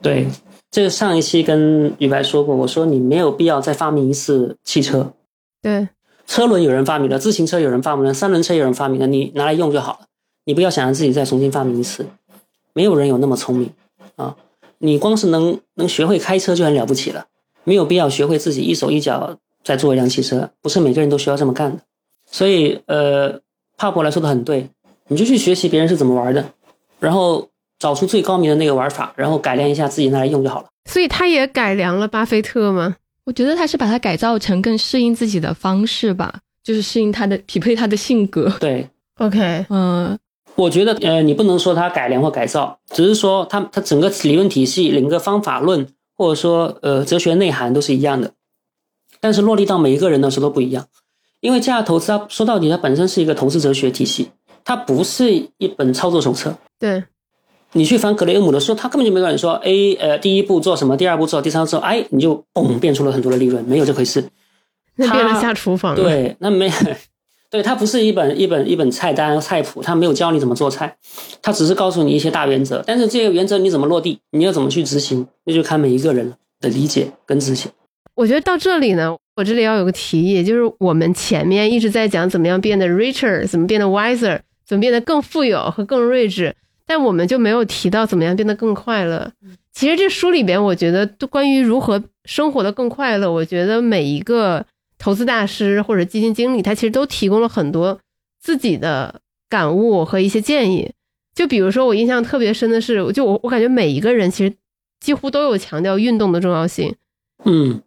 对，这个上一期跟宇白说过，我说你没有必要再发明一次汽车。对，车轮有人发明了，自行车有人发明了，三轮车有人发明了，你拿来用就好了，你不要想着自己再重新发明一次，没有人有那么聪明啊，你光是能能学会开车就很了不起了。没有必要学会自己一手一脚在做一辆汽车，不是每个人都需要这么干的。所以，呃，帕博来说的很对，你就去学习别人是怎么玩的，然后找出最高明的那个玩法，然后改良一下自己拿来用就好了。所以，他也改良了巴菲特吗？我觉得他是把它改造成更适应自己的方式吧，就是适应他的、匹配他的性格。对，OK，嗯，我觉得，呃，你不能说它改良或改造，只是说它它整个理论体系、整个方法论。或者说，呃，哲学内涵都是一样的，但是落地到每一个人的时候都不一样。因为价值投资，它说到底，它本身是一个投资哲学体系，它不是一本操作手册。对，你去翻格雷厄姆的书，他根本就没有人说，A，呃，第一步做什么，第二步做，第三步做，哎，你就嘣变出了很多的利润，没有这回事。那变了下厨房。对，那没。对，它不是一本一本一本菜单菜谱，它没有教你怎么做菜，它只是告诉你一些大原则。但是这些原则你怎么落地，你要怎么去执行，那就看每一个人的理解跟执行。我觉得到这里呢，我这里要有个提议，就是我们前面一直在讲怎么样变得 richer，怎么变得 wiser，怎么变得更富有和更睿智，但我们就没有提到怎么样变得更快乐。其实这书里边，我觉得关于如何生活的更快乐，我觉得每一个。投资大师或者基金经理，他其实都提供了很多自己的感悟和一些建议。就比如说，我印象特别深的是，就我我感觉每一个人其实几乎都有强调运动的重要性。嗯，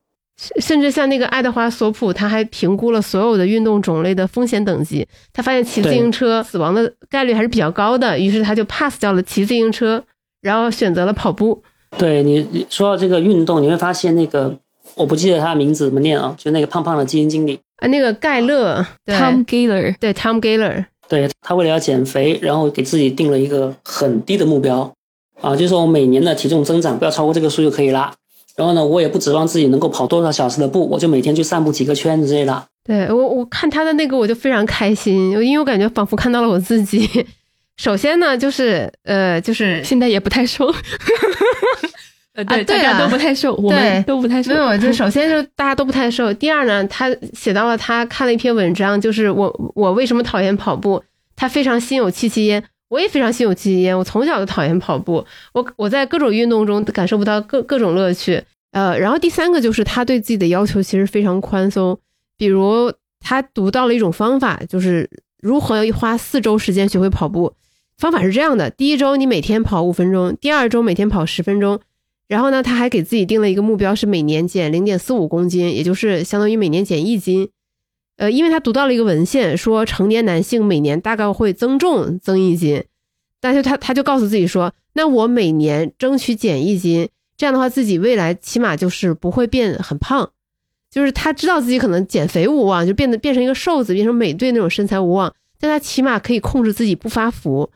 甚至像那个爱德华索普，他还评估了所有的运动种类的风险等级，他发现骑自行车死亡的概率还是比较高的，于是他就 pass 掉了骑自行车，然后选择了跑步。对你说到这个运动，你会发现那个。我不记得他的名字怎么念啊？就那个胖胖的基金经理啊，那个盖勒，Tom Gaylor，对，Tom Gaylor，对他为了要减肥，然后给自己定了一个很低的目标啊，就是说我每年的体重增长不要超过这个数就可以了。然后呢，我也不指望自己能够跑多少小时的步，我就每天去散步几个圈子之类的。对我，我看他的那个我就非常开心，因为我感觉仿佛看到了我自己。*laughs* 首先呢，就是呃，就是现在也不太瘦。*laughs* *laughs* 呃，对，*laughs* 大家都不太瘦，我们都不太瘦。没有，就首先就大家都不太瘦。第二呢，他写到了他看了一篇文章，就是我我为什么讨厌跑步？他非常心有戚戚焉，我也非常心有戚戚焉。我从小就讨厌跑步，我我在各种运动中感受不到各各种乐趣。呃，然后第三个就是他对自己的要求其实非常宽松，比如他读到了一种方法，就是如何花四周时间学会跑步。方法是这样的：第一周你每天跑五分钟，第二周每天跑十分钟。然后呢，他还给自己定了一个目标，是每年减零点四五公斤，也就是相当于每年减一斤。呃，因为他读到了一个文献，说成年男性每年大概会增重增一斤，但是他他就告诉自己说，那我每年争取减一斤，这样的话自己未来起码就是不会变很胖。就是他知道自己可能减肥无望，就变得变成一个瘦子，变成美队那种身材无望，但他起码可以控制自己不发福。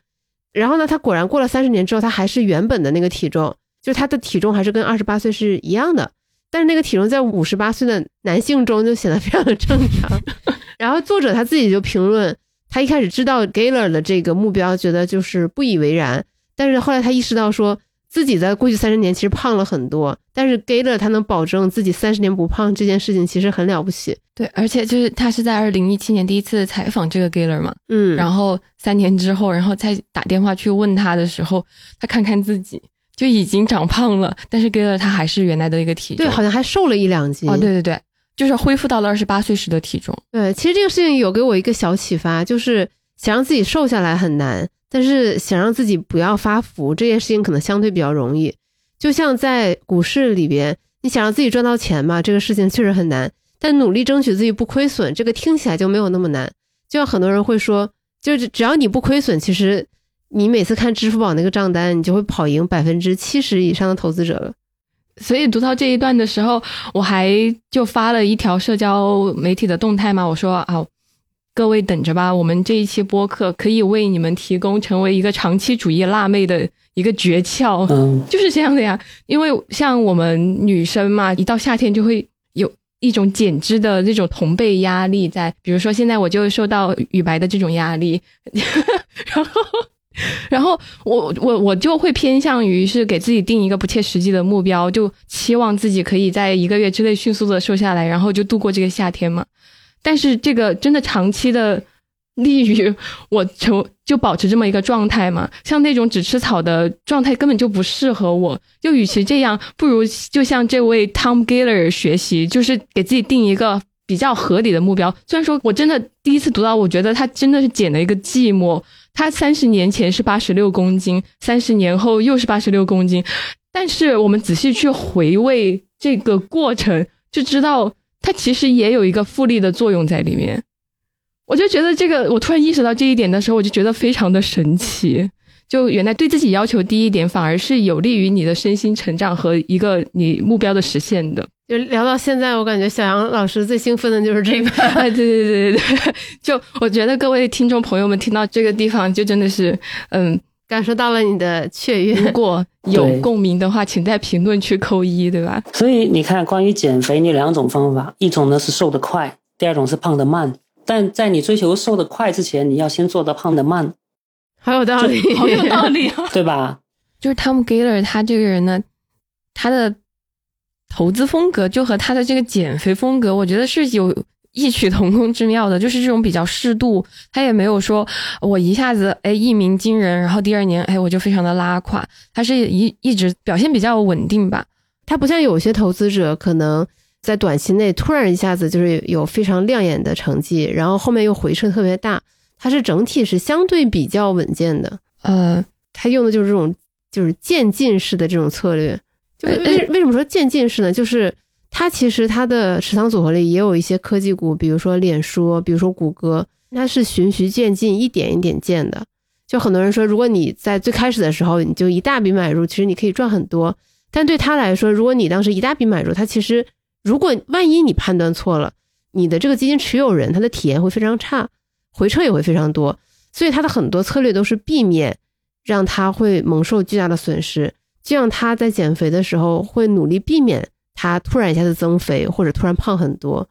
然后呢，他果然过了三十年之后，他还是原本的那个体重。就他的体重还是跟二十八岁是一样的，但是那个体重在五十八岁的男性中就显得非常的正常。*laughs* 然后作者他自己就评论，他一开始知道 Gaylor 的这个目标，觉得就是不以为然，但是后来他意识到说自自己在过去三十年其实胖了很多，但是 Gaylor 他能保证自己三十年不胖这件事情其实很了不起。对，而且就是他是在二零一七年第一次采访这个 Gaylor 嘛，嗯，然后三年之后，然后再打电话去问他的时候，他看看自己就已经长胖了，但是 Gaylor 他还是原来的一个体重，对，好像还瘦了一两斤。哦，对对对，就是恢复到了二十八岁时的体重。对，其实这个事情有给我一个小启发，就是想让自己瘦下来很难，但是想让自己不要发福这件事情可能相对比较容易。就像在股市里边，你想让自己赚到钱嘛，这个事情确实很难。但努力争取自己不亏损，这个听起来就没有那么难。就像很多人会说，就是只要你不亏损，其实 *laughs* 你每次看支付宝那个账单，你就会跑赢百分之七十以上的投资者了。所以读到这一段的时候，我还就发了一条社交媒体的动态嘛，我说啊，各位等着吧，我们这一期播客可以为你们提供成为一个长期主义辣妹的。一个诀窍，嗯，就是这样的呀。因为像我们女生嘛，一到夏天就会有一种减脂的那种同辈压力在。比如说现在我就受到雨白的这种压力，*laughs* 然后，*laughs* 然后我我我就会偏向于是给自己定一个不切实际的目标，就期望自己可以在一个月之内迅速的瘦下来，然后就度过这个夏天嘛。但是这个真的长期的。利于我成就保持这么一个状态嘛？像那种只吃草的状态根本就不适合我。就与其这样，不如就像这位 Tom Geller 学习，就是给自己定一个比较合理的目标。虽然说我真的第一次读到，我觉得他真的是减了一个寂寞。他三十年前是八十六公斤，三十年后又是八十六公斤，但是我们仔细去回味这个过程，就知道他其实也有一个复利的作用在里面。我就觉得这个，我突然意识到这一点的时候，我就觉得非常的神奇。就原来对自己要求低一点，反而是有利于你的身心成长和一个你目标的实现的。就聊到现在，我感觉小杨老师最兴奋的就是这个。对对对对对，*laughs* 就我觉得各位听众朋友们听到这个地方，就真的是嗯，感受到了你的雀跃。如果有共鸣的话，请在评论区扣一，对吧？所以你看，关于减肥，你有两种方法，一种呢是瘦得快，第二种是胖得慢。但在你追求瘦得快之前，你要先做到胖得慢，好有道理，好有道理，*laughs* 对吧？就是 Tom Galler 他这个人呢，他的投资风格就和他的这个减肥风格，我觉得是有异曲同工之妙的，就是这种比较适度，他也没有说我一下子哎一鸣惊人，然后第二年哎我就非常的拉垮，他是一一直表现比较稳定吧，他不像有些投资者可能。在短期内突然一下子就是有非常亮眼的成绩，然后后面又回撤特别大，它是整体是相对比较稳健的。呃，它用的就是这种就是渐进式的这种策略。就为为什么说渐进式呢？就是它其实它的持仓组合里也有一些科技股，比如说脸书，比如说谷歌，它是循序渐进，一点一点建的。就很多人说，如果你在最开始的时候你就一大笔买入，其实你可以赚很多。但对他来说，如果你当时一大笔买入，他其实。如果万一你判断错了，你的这个基金持有人他的体验会非常差，回撤也会非常多，所以他的很多策略都是避免让他会蒙受巨大的损失，就像他在减肥的时候会努力避免他突然一下子增肥或者突然胖很多。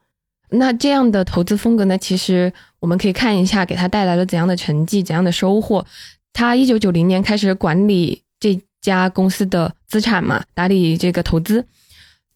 那这样的投资风格呢？其实我们可以看一下给他带来了怎样的成绩、怎样的收获。他一九九零年开始管理这家公司的资产嘛，打理这个投资。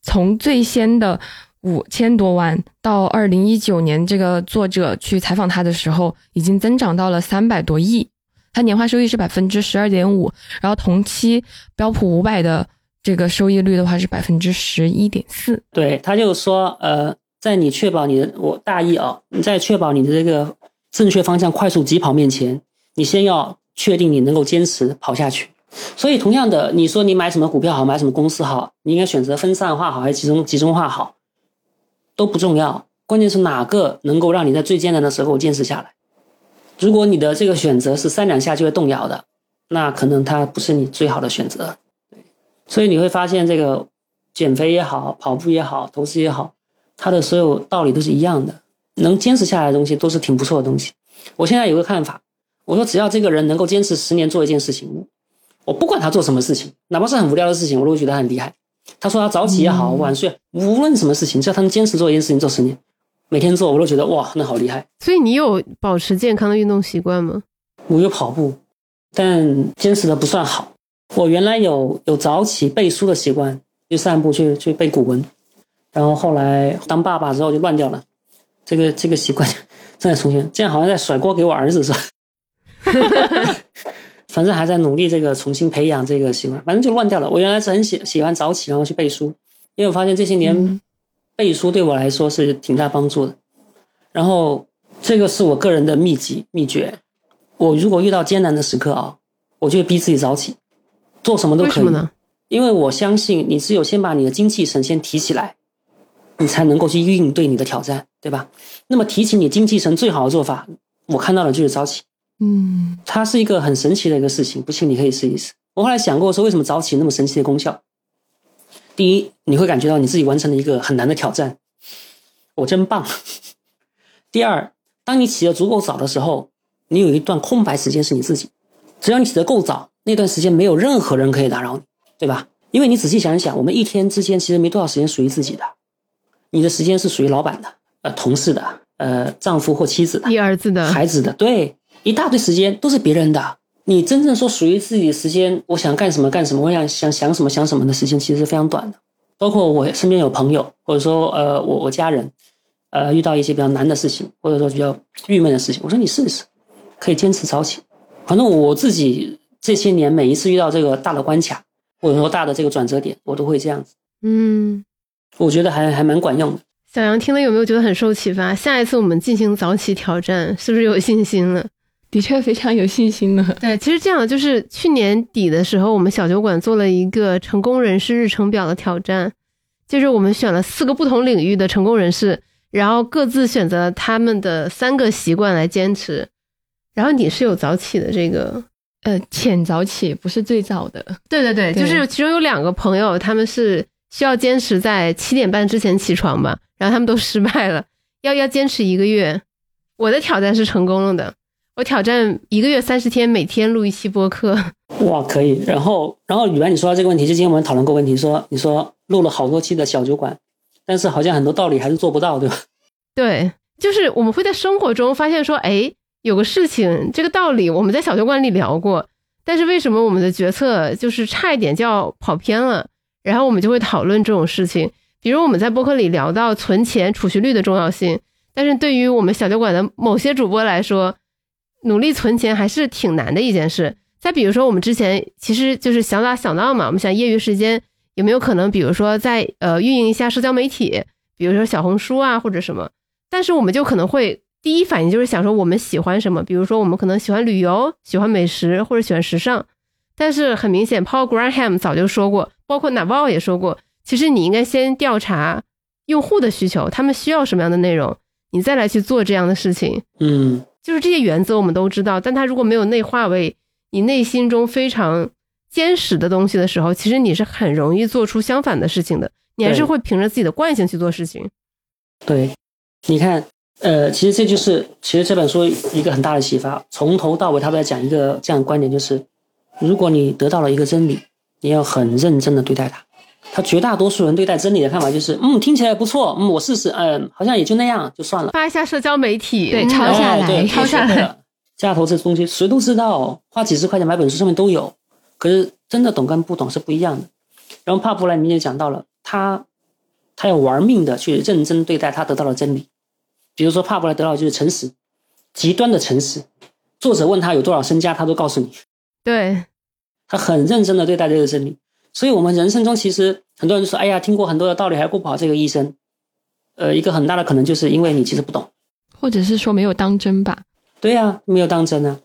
从最先的五千多万到二零一九年，这个作者去采访他的时候，已经增长到了三百多亿。他年化收益是百分之十二点五，然后同期标普五百的这个收益率的话是百分之十一点四。对他就说，呃，在你确保你的我大意啊，你在确保你的这个正确方向快速疾跑面前，你先要确定你能够坚持跑下去。所以，同样的，你说你买什么股票好，买什么公司好，你应该选择分散化好还是集中集中化好，都不重要。关键是哪个能够让你在最艰难的时候坚持下来。如果你的这个选择是三两下就会动摇的，那可能它不是你最好的选择。所以你会发现，这个减肥也好，跑步也好，投资也好，它的所有道理都是一样的。能坚持下来的东西都是挺不错的东西。我现在有个看法，我说只要这个人能够坚持十年做一件事情。我不管他做什么事情，哪怕是很无聊的事情，我都觉得他很厉害。他说他早起也好，晚睡，无论什么事情，只要他能坚持做一件事情做十年，每天做，我都觉得哇，那好厉害。所以你有保持健康的运动习惯吗？我有跑步，但坚持的不算好。我原来有有早起背书的习惯，去散步去去背古文，然后后来当爸爸之后就乱掉了，这个这个习惯正在重现，这样好像在甩锅给我儿子是吧？*laughs* 反正还在努力这个重新培养这个习惯，反正就乱掉了。我原来是很喜喜欢早起然后去背书，因为我发现这些年背书对我来说是挺大帮助的。然后这个是我个人的秘籍秘诀，我如果遇到艰难的时刻啊，我就逼自己早起。做什么都可以，呢？因为我相信你只有先把你的精气神先提起来，你才能够去应对你的挑战，对吧？那么提起你精气神最好的做法，我看到的就是早起。嗯，它是一个很神奇的一个事情，不信你可以试一试。我后来想过说，为什么早起那么神奇的功效？第一，你会感觉到你自己完成了一个很难的挑战，我真棒。第二，当你起得足够早的时候，你有一段空白时间是你自己，只要你起得够早。那段时间没有任何人可以打扰你，对吧？因为你仔细想一想，我们一天之间其实没多少时间属于自己的，你的时间是属于老板的、呃同事的、呃丈夫或妻子的、一儿子的、孩子的，对，一大堆时间都是别人的。你真正说属于自己的时间，我想干什么干什么，我想想想什么想什么的时间，其实是非常短的。包括我身边有朋友，或者说呃我我家人，呃遇到一些比较难的事情，或者说比较郁闷的事情，我说你试一试，可以坚持早起。反正我自己。这些年，每一次遇到这个大的关卡，或者说大的这个转折点，我都会这样子。嗯，我觉得还还蛮管用的。小杨听了有没有觉得很受启发？下一次我们进行早起挑战，是不是有信心了？的确非常有信心了。对，其实这样就是去年底的时候，我们小酒馆做了一个成功人士日程表的挑战，就是我们选了四个不同领域的成功人士，然后各自选择他们的三个习惯来坚持。然后你是有早起的这个。呃，浅早起不是最早的，对对对，就是其中有两个朋友，他们是需要坚持在七点半之前起床吧，然后他们都失败了，要要坚持一个月。我的挑战是成功了的，我挑战一个月三十天，每天录一期播客。哇，可以。然后，然后雨白，你说到这个问题，之前我们讨论过问题，说你说录了好多期的小酒馆，但是好像很多道理还是做不到，对吧？*laughs* 对，就是我们会在生活中发现说，哎。有个事情，这个道理我们在小酒馆里聊过，但是为什么我们的决策就是差一点就要跑偏了？然后我们就会讨论这种事情。比如我们在播客里聊到存钱储蓄率的重要性，但是对于我们小酒馆的某些主播来说，努力存钱还是挺难的一件事。再比如说，我们之前其实就是想打想到嘛，我们想业余时间有没有可能，比如说在呃运营一下社交媒体，比如说小红书啊或者什么，但是我们就可能会。第一反应就是想说我们喜欢什么，比如说我们可能喜欢旅游、喜欢美食或者喜欢时尚，但是很明显，Paul Graham 早就说过，包括 Naval 也说过，其实你应该先调查用户的需求，他们需要什么样的内容，你再来去做这样的事情。嗯，就是这些原则我们都知道，但它如果没有内化为你内心中非常坚实的东西的时候，其实你是很容易做出相反的事情的，你还是会凭着自己的惯性去做事情。对，你看。呃，其实这就是其实这本书一个很大的启发。从头到尾，他都在讲一个这样的观点，就是如果你得到了一个真理，你要很认真的对待它。他绝大多数人对待真理的看法就是，嗯，听起来不错，嗯，我试试，嗯，好像也就那样，就算了。发一下社交媒体，对，抄下来，抄下来。价投这东西谁都知道，花几十块钱买本书上面都有，可是真的懂跟不懂是不一样的。然后帕布莱明也讲到了，他他要玩命的去认真对待他得到的真理。比如说，帕布莱得到就是诚实，极端的诚实。作者问他有多少身家，他都告诉你。对，他很认真的对待这个真理。所以，我们人生中其实很多人说：“哎呀，听过很多的道理，还过不好这个医生。”呃，一个很大的可能就是因为你其实不懂，或者是说没有当真吧？对呀，没有当真啊。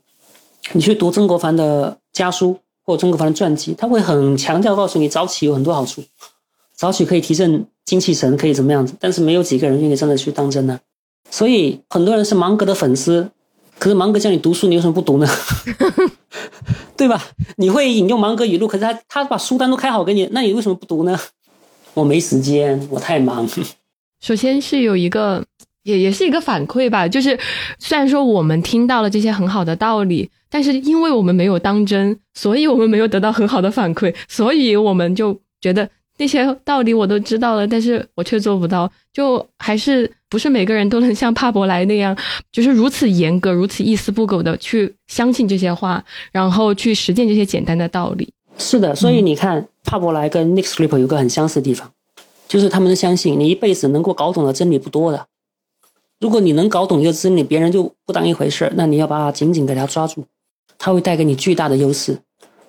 你去读曾国藩的家书或曾国藩的传记，他会很强调告诉你早起有很多好处，早起可以提振精气神，可以怎么样子。但是没有几个人愿意真的去当真呢。所以很多人是芒格的粉丝，可是芒格叫你读书，你为什么不读呢？*laughs* 对吧？你会引用芒格语录，可是他他把书单都开好给你，那你为什么不读呢？我没时间，我太忙。*laughs* 首先是有一个，也也是一个反馈吧，就是虽然说我们听到了这些很好的道理，但是因为我们没有当真，所以我们没有得到很好的反馈，所以我们就觉得。那些道理我都知道了，但是我却做不到，就还是不是每个人都能像帕伯莱那样，就是如此严格、如此一丝不苟的去相信这些话，然后去实践这些简单的道理。是的，所以你看，帕伯莱跟 Nick Sleep 有个很相似的地方，就是他们相信你一辈子能够搞懂的真理不多的。如果你能搞懂一个真理，别人就不当一回事那你要把它紧紧给它抓住，它会带给你巨大的优势。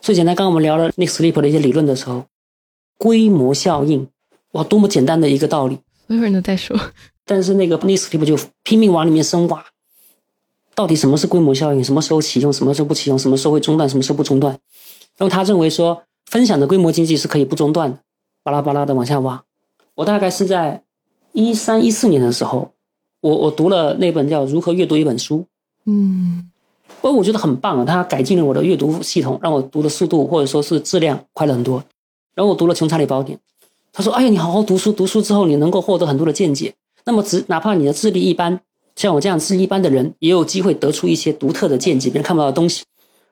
最简单，刚刚我们聊了 Nick Sleep 的一些理论的时候，规模效应，哇，多么简单的一个道理，所有人都在说。但是那个 Sleep 就拼命往里面深挖，到底什么是规模效应？什么时候启用？什么时候不启用？什么时候会中断？什么时候不中断？然后他认为说，分享的规模经济是可以不中断的，巴拉巴拉的往下挖。我大概是在一三一四年的时候。我我读了那本叫《如何阅读一本书》，嗯，我我觉得很棒啊，它改进了我的阅读系统，让我读的速度或者说是质量快了很多。然后我读了《穷查理宝典》，他说：“哎呀，你好好读书，读书之后你能够获得很多的见解。那么只哪怕你的智力一般，像我这样智力一般的人，也有机会得出一些独特的见解，别人看不到的东西。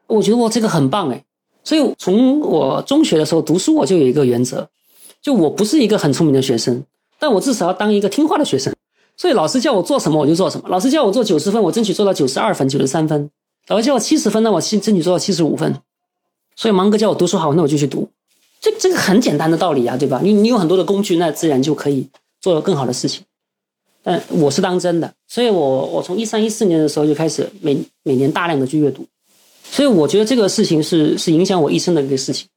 我觉得哇，这个很棒哎。所以从我中学的时候读书，我就有一个原则，就我不是一个很聪明的学生，但我至少要当一个听话的学生。”所以老师叫我做什么我就做什么。老师叫我做九十分，我争取做到九十二分、九十三分。老师叫我七十分，那我争争取做到七十五分。所以芒哥叫我读书好，那我就去读。这这个很简单的道理啊，对吧？你你有很多的工具，那自然就可以做更好的事情。但我是当真的，所以我我从一三一四年的时候就开始每每年大量的去阅读。所以我觉得这个事情是是影响我一生的一个事情。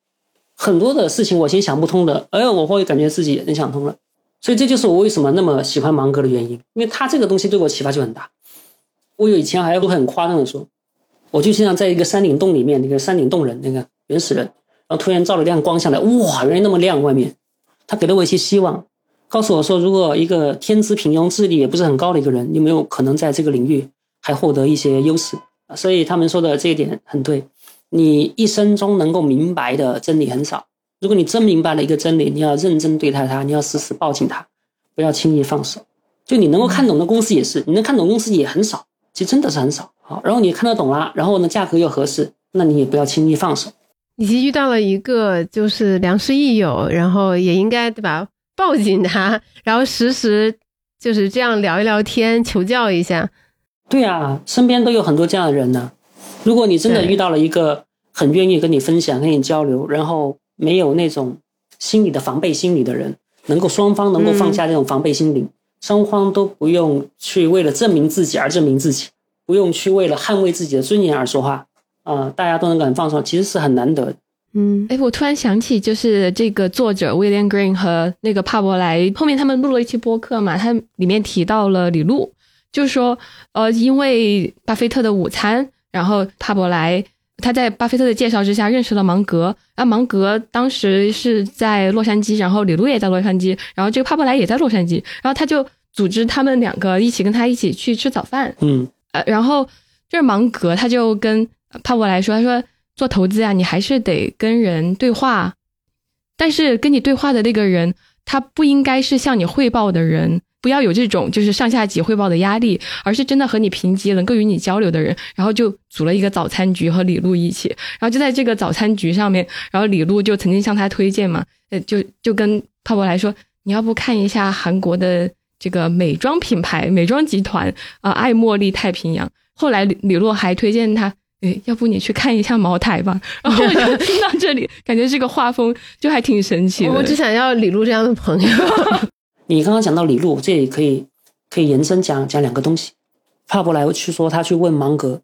很多的事情我先想不通的，哎，我会感觉自己能想通了。所以这就是我为什么那么喜欢芒格的原因，因为他这个东西对我启发就很大。我有以前还会很夸张的说，我就像在一个山顶洞里面，那个山顶洞人，那个原始人，然后突然照了亮光下来，哇，原来那么亮，外面，他给了我一些希望，告诉我说，如果一个天资平庸、智力也不是很高的一个人，有没有可能在这个领域还获得一些优势？所以他们说的这一点很对，你一生中能够明白的真理很少。如果你真明白了一个真理，你要认真对待它，你要时时抱紧它，不要轻易放手。就你能够看懂的公司也是，你能看懂公司也很少，其实真的是很少。好，然后你看得懂了，然后呢价格又合适，那你也不要轻易放手。以及遇到了一个就是良师益友，然后也应该对吧？抱紧他，然后时时就是这样聊一聊天，求教一下。对啊，身边都有很多这样的人呢。如果你真的遇到了一个很愿意跟你分享、跟你交流，然后。没有那种心理的防备心理的人，能够双方能够放下这种防备心理，双方都不用去为了证明自己而证明自己，不用去为了捍卫自己的尊严而说话，啊，大家都能很放松，其实是很难得。嗯，哎，我突然想起，就是这个作者 William Green 和那个帕伯莱后面他们录了一期播客嘛，他里面提到了李路，就是说，呃，因为巴菲特的午餐，然后帕伯莱。他在巴菲特的介绍之下认识了芒格，啊，芒格当时是在洛杉矶，然后李路也在洛杉矶，然后这个帕伯莱也在洛杉矶，然后他就组织他们两个一起跟他一起去吃早饭，嗯，呃，然后就是芒格他就跟帕伯莱说，他说做投资啊，你还是得跟人对话，但是跟你对话的那个人，他不应该是向你汇报的人。不要有这种就是上下级汇报的压力，而是真的和你平级、能够与你交流的人，然后就组了一个早餐局和李璐一起，然后就在这个早餐局上面，然后李璐就曾经向他推荐嘛，呃，就就跟泡泡来说，你要不看一下韩国的这个美妆品牌、美妆集团啊，爱茉莉太平洋。后来李李璐还推荐他，诶，要不你去看一下茅台吧。然后我就听到这里，感觉这个画风就还挺神奇的。我只想要李璐这样的朋友。*laughs* 你刚刚讲到李路，这里可以可以延伸讲讲两个东西。帕伯莱去说他去问芒格，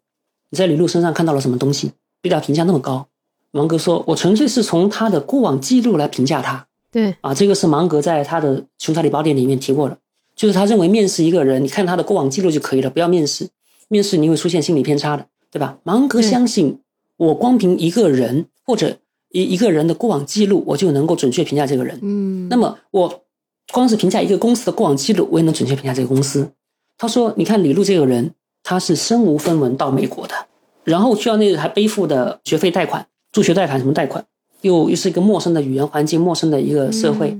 你在李路身上看到了什么东西？对他评价那么高？芒格说：“我纯粹是从他的过往记录来评价他。”对啊，这个是芒格在他的《穷查理宝典》里面提过的，就是他认为面试一个人，你看他的过往记录就可以了，不要面试，面试你会出现心理偏差的，对吧？芒格相信我光凭一个人或者一一个人的过往记录，我就能够准确评价这个人。嗯，那么我。光是评价一个公司的过往记录，我也能准确评价这个公司。他说：“你看李璐这个人，他是身无分文到美国的，然后去到那里还背负的学费贷款、助学贷款什么贷款，又又是一个陌生的语言环境、陌生的一个社会。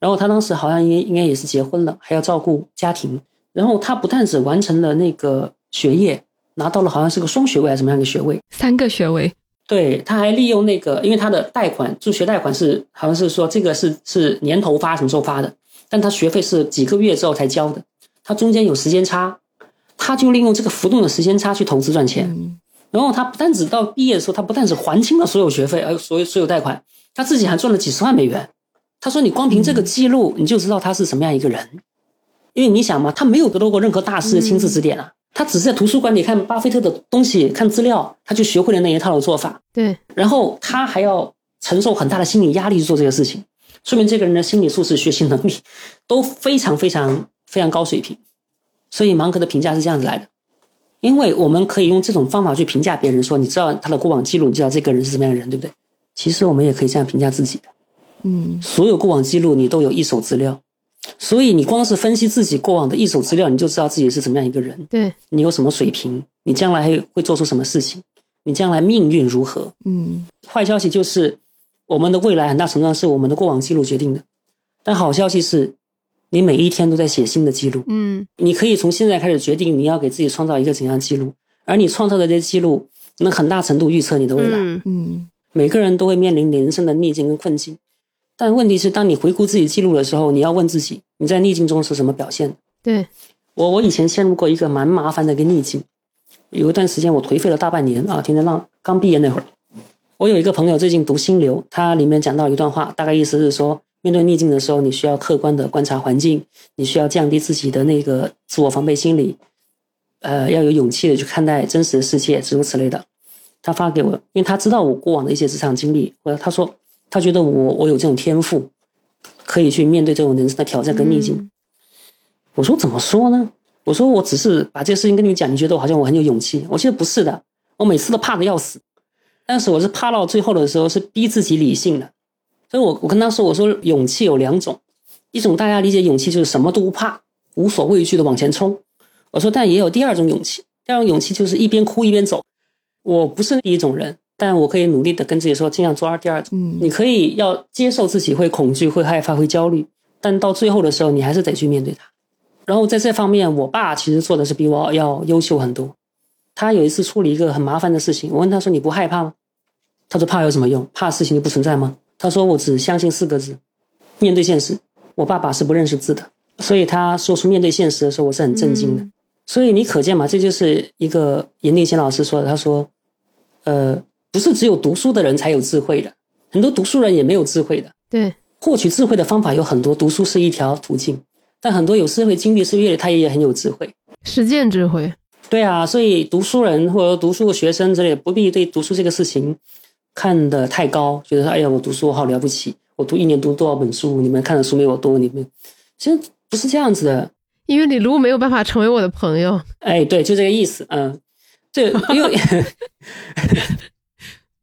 然后他当时好像应应该也是结婚了，还要照顾家庭。然后他不但只完成了那个学业，拿到了好像是个双学位还是什么样的学位，三个学位。”对，他还利用那个，因为他的贷款助学贷款是好像是说这个是是年头发什么时候发的，但他学费是几个月之后才交的，他中间有时间差，他就利用这个浮动的时间差去投资赚钱。然后他不但只到毕业的时候，他不但是还清了所有学费，还有所有所有贷款，他自己还赚了几十万美元。他说：“你光凭这个记录，你就知道他是什么样一个人。因为你想嘛，他没有得到过任何大师的亲自指点啊，他只是在图书馆里看巴菲特的东西、看资料，他就学会了那一套的做法。对，然后他还要承受很大的心理压力去做这个事情，说明这个人的心理素质、学习能力都非常非常非常高水平。所以芒格的评价是这样子来的。”因为我们可以用这种方法去评价别人，说你知道他的过往记录，你知道这个人是什么样的人，对不对？其实我们也可以这样评价自己的，嗯，所有过往记录你都有一手资料，所以你光是分析自己过往的一手资料，你就知道自己是怎么样一个人，对。你有什么水平，你将来会会做出什么事情，你将来命运如何？嗯，坏消息就是我们的未来很大程度上是我们的过往记录决定的，但好消息是。你每一天都在写新的记录，嗯，你可以从现在开始决定你要给自己创造一个怎样记录，而你创造的这些记录能很大程度预测你的未来。嗯，每个人都会面临人生的逆境跟困境，但问题是，当你回顾自己记录的时候，你要问自己，你在逆境中是什么表现？对我，我以前陷入过一个蛮麻烦的一个逆境，有一段时间我颓废了大半年啊，天天浪。刚毕业那会儿，我有一个朋友最近读《心流》，他里面讲到一段话，大概意思是说。面对逆境的时候，你需要客观的观察环境，你需要降低自己的那个自我防备心理，呃，要有勇气的去看待真实的世界，诸如此类的。他发给我，因为他知道我过往的一些职场经历，或者他说他觉得我我有这种天赋，可以去面对这种人生的挑战跟逆境。我说怎么说呢？我说我只是把这个事情跟你讲，你觉得我好像我很有勇气？我觉得不是的，我每次都怕的要死，但是我是怕到最后的时候是逼自己理性的。所以，我我跟他说，我说勇气有两种，一种大家理解勇气就是什么都不怕，无所畏惧的往前冲。我说，但也有第二种勇气，第二种勇气就是一边哭一边走。我不是第一种人，但我可以努力的跟自己说，尽量做二第二种。嗯，你可以要接受自己会恐惧、会害怕、会焦虑，但到最后的时候，你还是得去面对它。然后在这方面，我爸其实做的是比我要优秀很多。他有一次处理一个很麻烦的事情，我问他说：“你不害怕吗？”他说：“怕有什么用？怕事情就不存在吗？”他说：“我只相信四个字，面对现实。我爸爸是不认识字的，所以他说出面对现实的时候，我是很震惊的。所以你可见嘛，这就是一个严立新老师说的。他说，呃，不是只有读书的人才有智慧的，很多读书人也没有智慧的。对，获取智慧的方法有很多，读书是一条途径，但很多有社会经历、是阅历，他也很有智慧，实践智慧。对啊，所以读书人或者读书的学生之类，不必对读书这个事情。”看得太高，觉得哎呀，我读书好了不起，我读一年读多少本书？你们看的书没我多，你们其实不是这样子的，因为李璐没有办法成为我的朋友。哎，对，就这个意思，嗯，这因为，*laughs*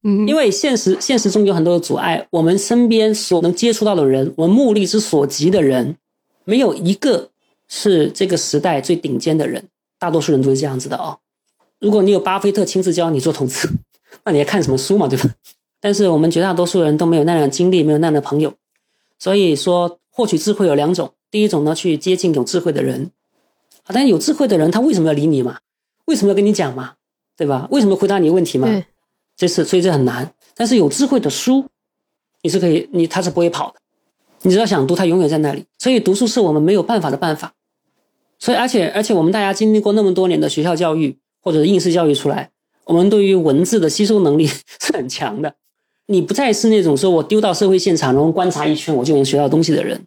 嗯，因为现实现实中有很多的阻碍，我们身边所能接触到的人，我们目力之所及的人，没有一个是这个时代最顶尖的人，大多数人都是这样子的哦。如果你有巴菲特亲自教你做投资。*laughs* 那你还看什么书嘛，对吧？但是我们绝大多数人都没有那样的经历，没有那样的朋友，所以说获取智慧有两种。第一种呢，去接近有智慧的人啊，但有智慧的人他为什么要理你嘛？为什么要跟你讲嘛？对吧？为什么回答你问题嘛？这是所以这很难。但是有智慧的书，你是可以，你他是不会跑的。你只要想读，他永远在那里。所以读书是我们没有办法的办法。所以而且而且我们大家经历过那么多年的学校教育或者应试教育出来。我们对于文字的吸收能力 *laughs* 是很强的，你不再是那种说我丢到社会现场，然后观察一圈我就能学到东西的人。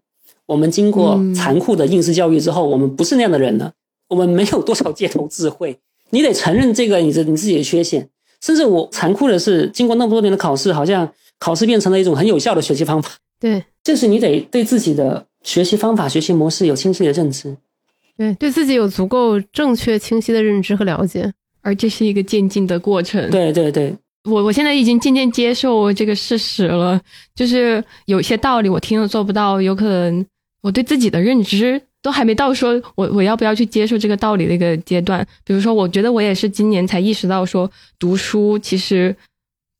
我们经过残酷的应试教育之后，我们不是那样的人了。我们没有多少街头智慧，你得承认这个你的你自己的缺陷。甚至我残酷的是，经过那么多年的考试，好像考试变成了一种很有效的学习方法。对，就是你得对自己的学习方法、学习模式有清晰的认知。对，对自己有足够正确、清晰的认知和了解。而这是一个渐进的过程。对对对，我我现在已经渐渐接受这个事实了，就是有些道理我听了做不到，有可能我对自己的认知都还没到说我我要不要去接受这个道理的一个阶段。比如说，我觉得我也是今年才意识到，说读书其实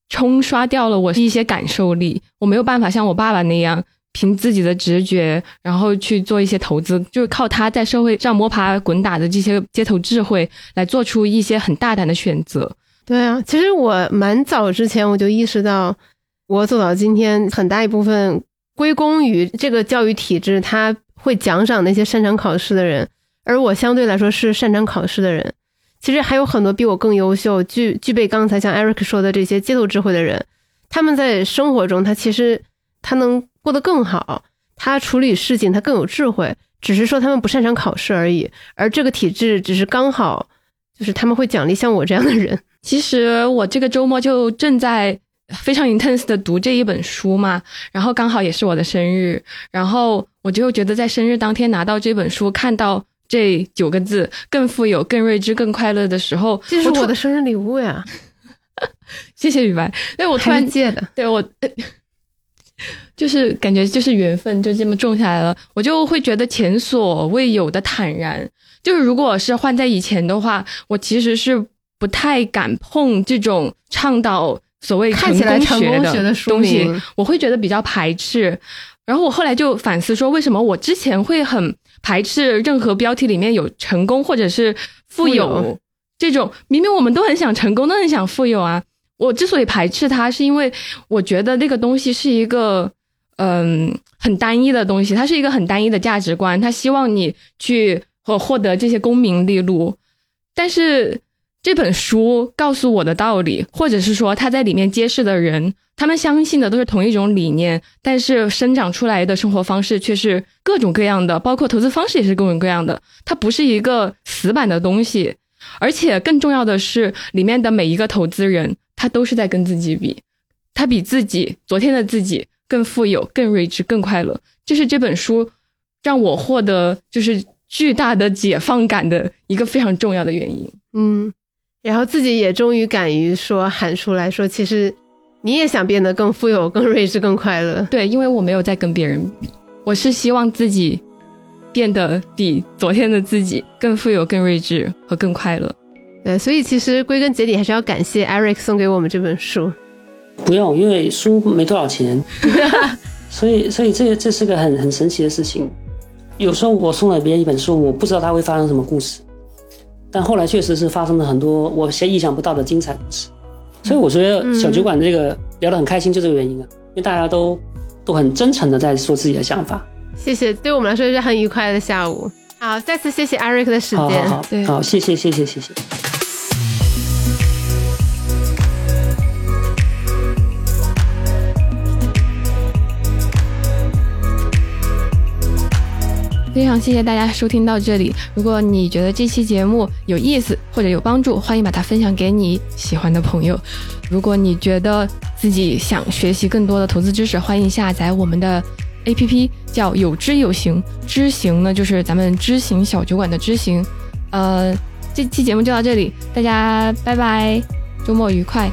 冲刷掉了我一些感受力，我没有办法像我爸爸那样。凭自己的直觉，然后去做一些投资，就是靠他在社会上摸爬滚打的这些街头智慧，来做出一些很大胆的选择。对啊，其实我蛮早之前我就意识到，我走到今天很大一部分归功于这个教育体制，它会奖赏那些擅长考试的人，而我相对来说是擅长考试的人。其实还有很多比我更优秀、具具备刚才像 Eric 说的这些街头智慧的人，他们在生活中他其实他能过得更好，他处理事情他更有智慧，只是说他们不擅长考试而已。而这个体制只是刚好，就是他们会奖励像我这样的人。其实我这个周末就正在非常 intense 的读这一本书嘛，然后刚好也是我的生日，然后我就觉得在生日当天拿到这本书，看到这九个字“更富有、更睿智、更快乐”的时候，这是我的生日礼物呀！*laughs* 谢谢雨白，对我突然借的，对我 *laughs* 就是感觉就是缘分就这么种下来了，我就会觉得前所未有的坦然。就是如果是换在以前的话，我其实是。不太敢碰这种倡导所谓看起来成功学的东西，我会觉得比较排斥。然后我后来就反思说，为什么我之前会很排斥任何标题里面有成功或者是富有这种？明明我们都很想成功，都很想富有啊！我之所以排斥它，是因为我觉得那个东西是一个嗯很单一的东西，它是一个很单一的价值观，它希望你去获获得这些功名利禄，但是。这本书告诉我的道理，或者是说他在里面揭示的人，他们相信的都是同一种理念，但是生长出来的生活方式却是各种各样的，包括投资方式也是各种各样的。它不是一个死板的东西，而且更重要的是，里面的每一个投资人，他都是在跟自己比，他比自己昨天的自己更富有、更睿智、更快乐。这是这本书让我获得就是巨大的解放感的一个非常重要的原因。嗯。然后自己也终于敢于说喊出来说，其实你也想变得更富有、更睿智、更快乐。对，因为我没有在跟别人比，我是希望自己变得比昨天的自己更富有、更睿智和更快乐。对，所以其实归根结底还是要感谢 Eric 送给我们这本书。不用，因为书没多少钱，*laughs* 所以所以这这是个很很神奇的事情。有时候我送了别人一本书，我不知道他会发生什么故事。但后来确实是发生了很多我先意想不到的精彩故事，所以我觉得小酒馆这个聊得很开心，就这个原因啊，因为大家都都很真诚的在说自己的想法。谢谢，对我们来说是很愉快的下午。好，再次谢谢 Eric 的时间。好，好，好，谢谢，谢谢，谢谢。非常谢谢大家收听到这里。如果你觉得这期节目有意思或者有帮助，欢迎把它分享给你喜欢的朋友。如果你觉得自己想学习更多的投资知识，欢迎下载我们的 APP，叫有知有行。知行呢，就是咱们知行小酒馆的知行。呃，这期节目就到这里，大家拜拜，周末愉快。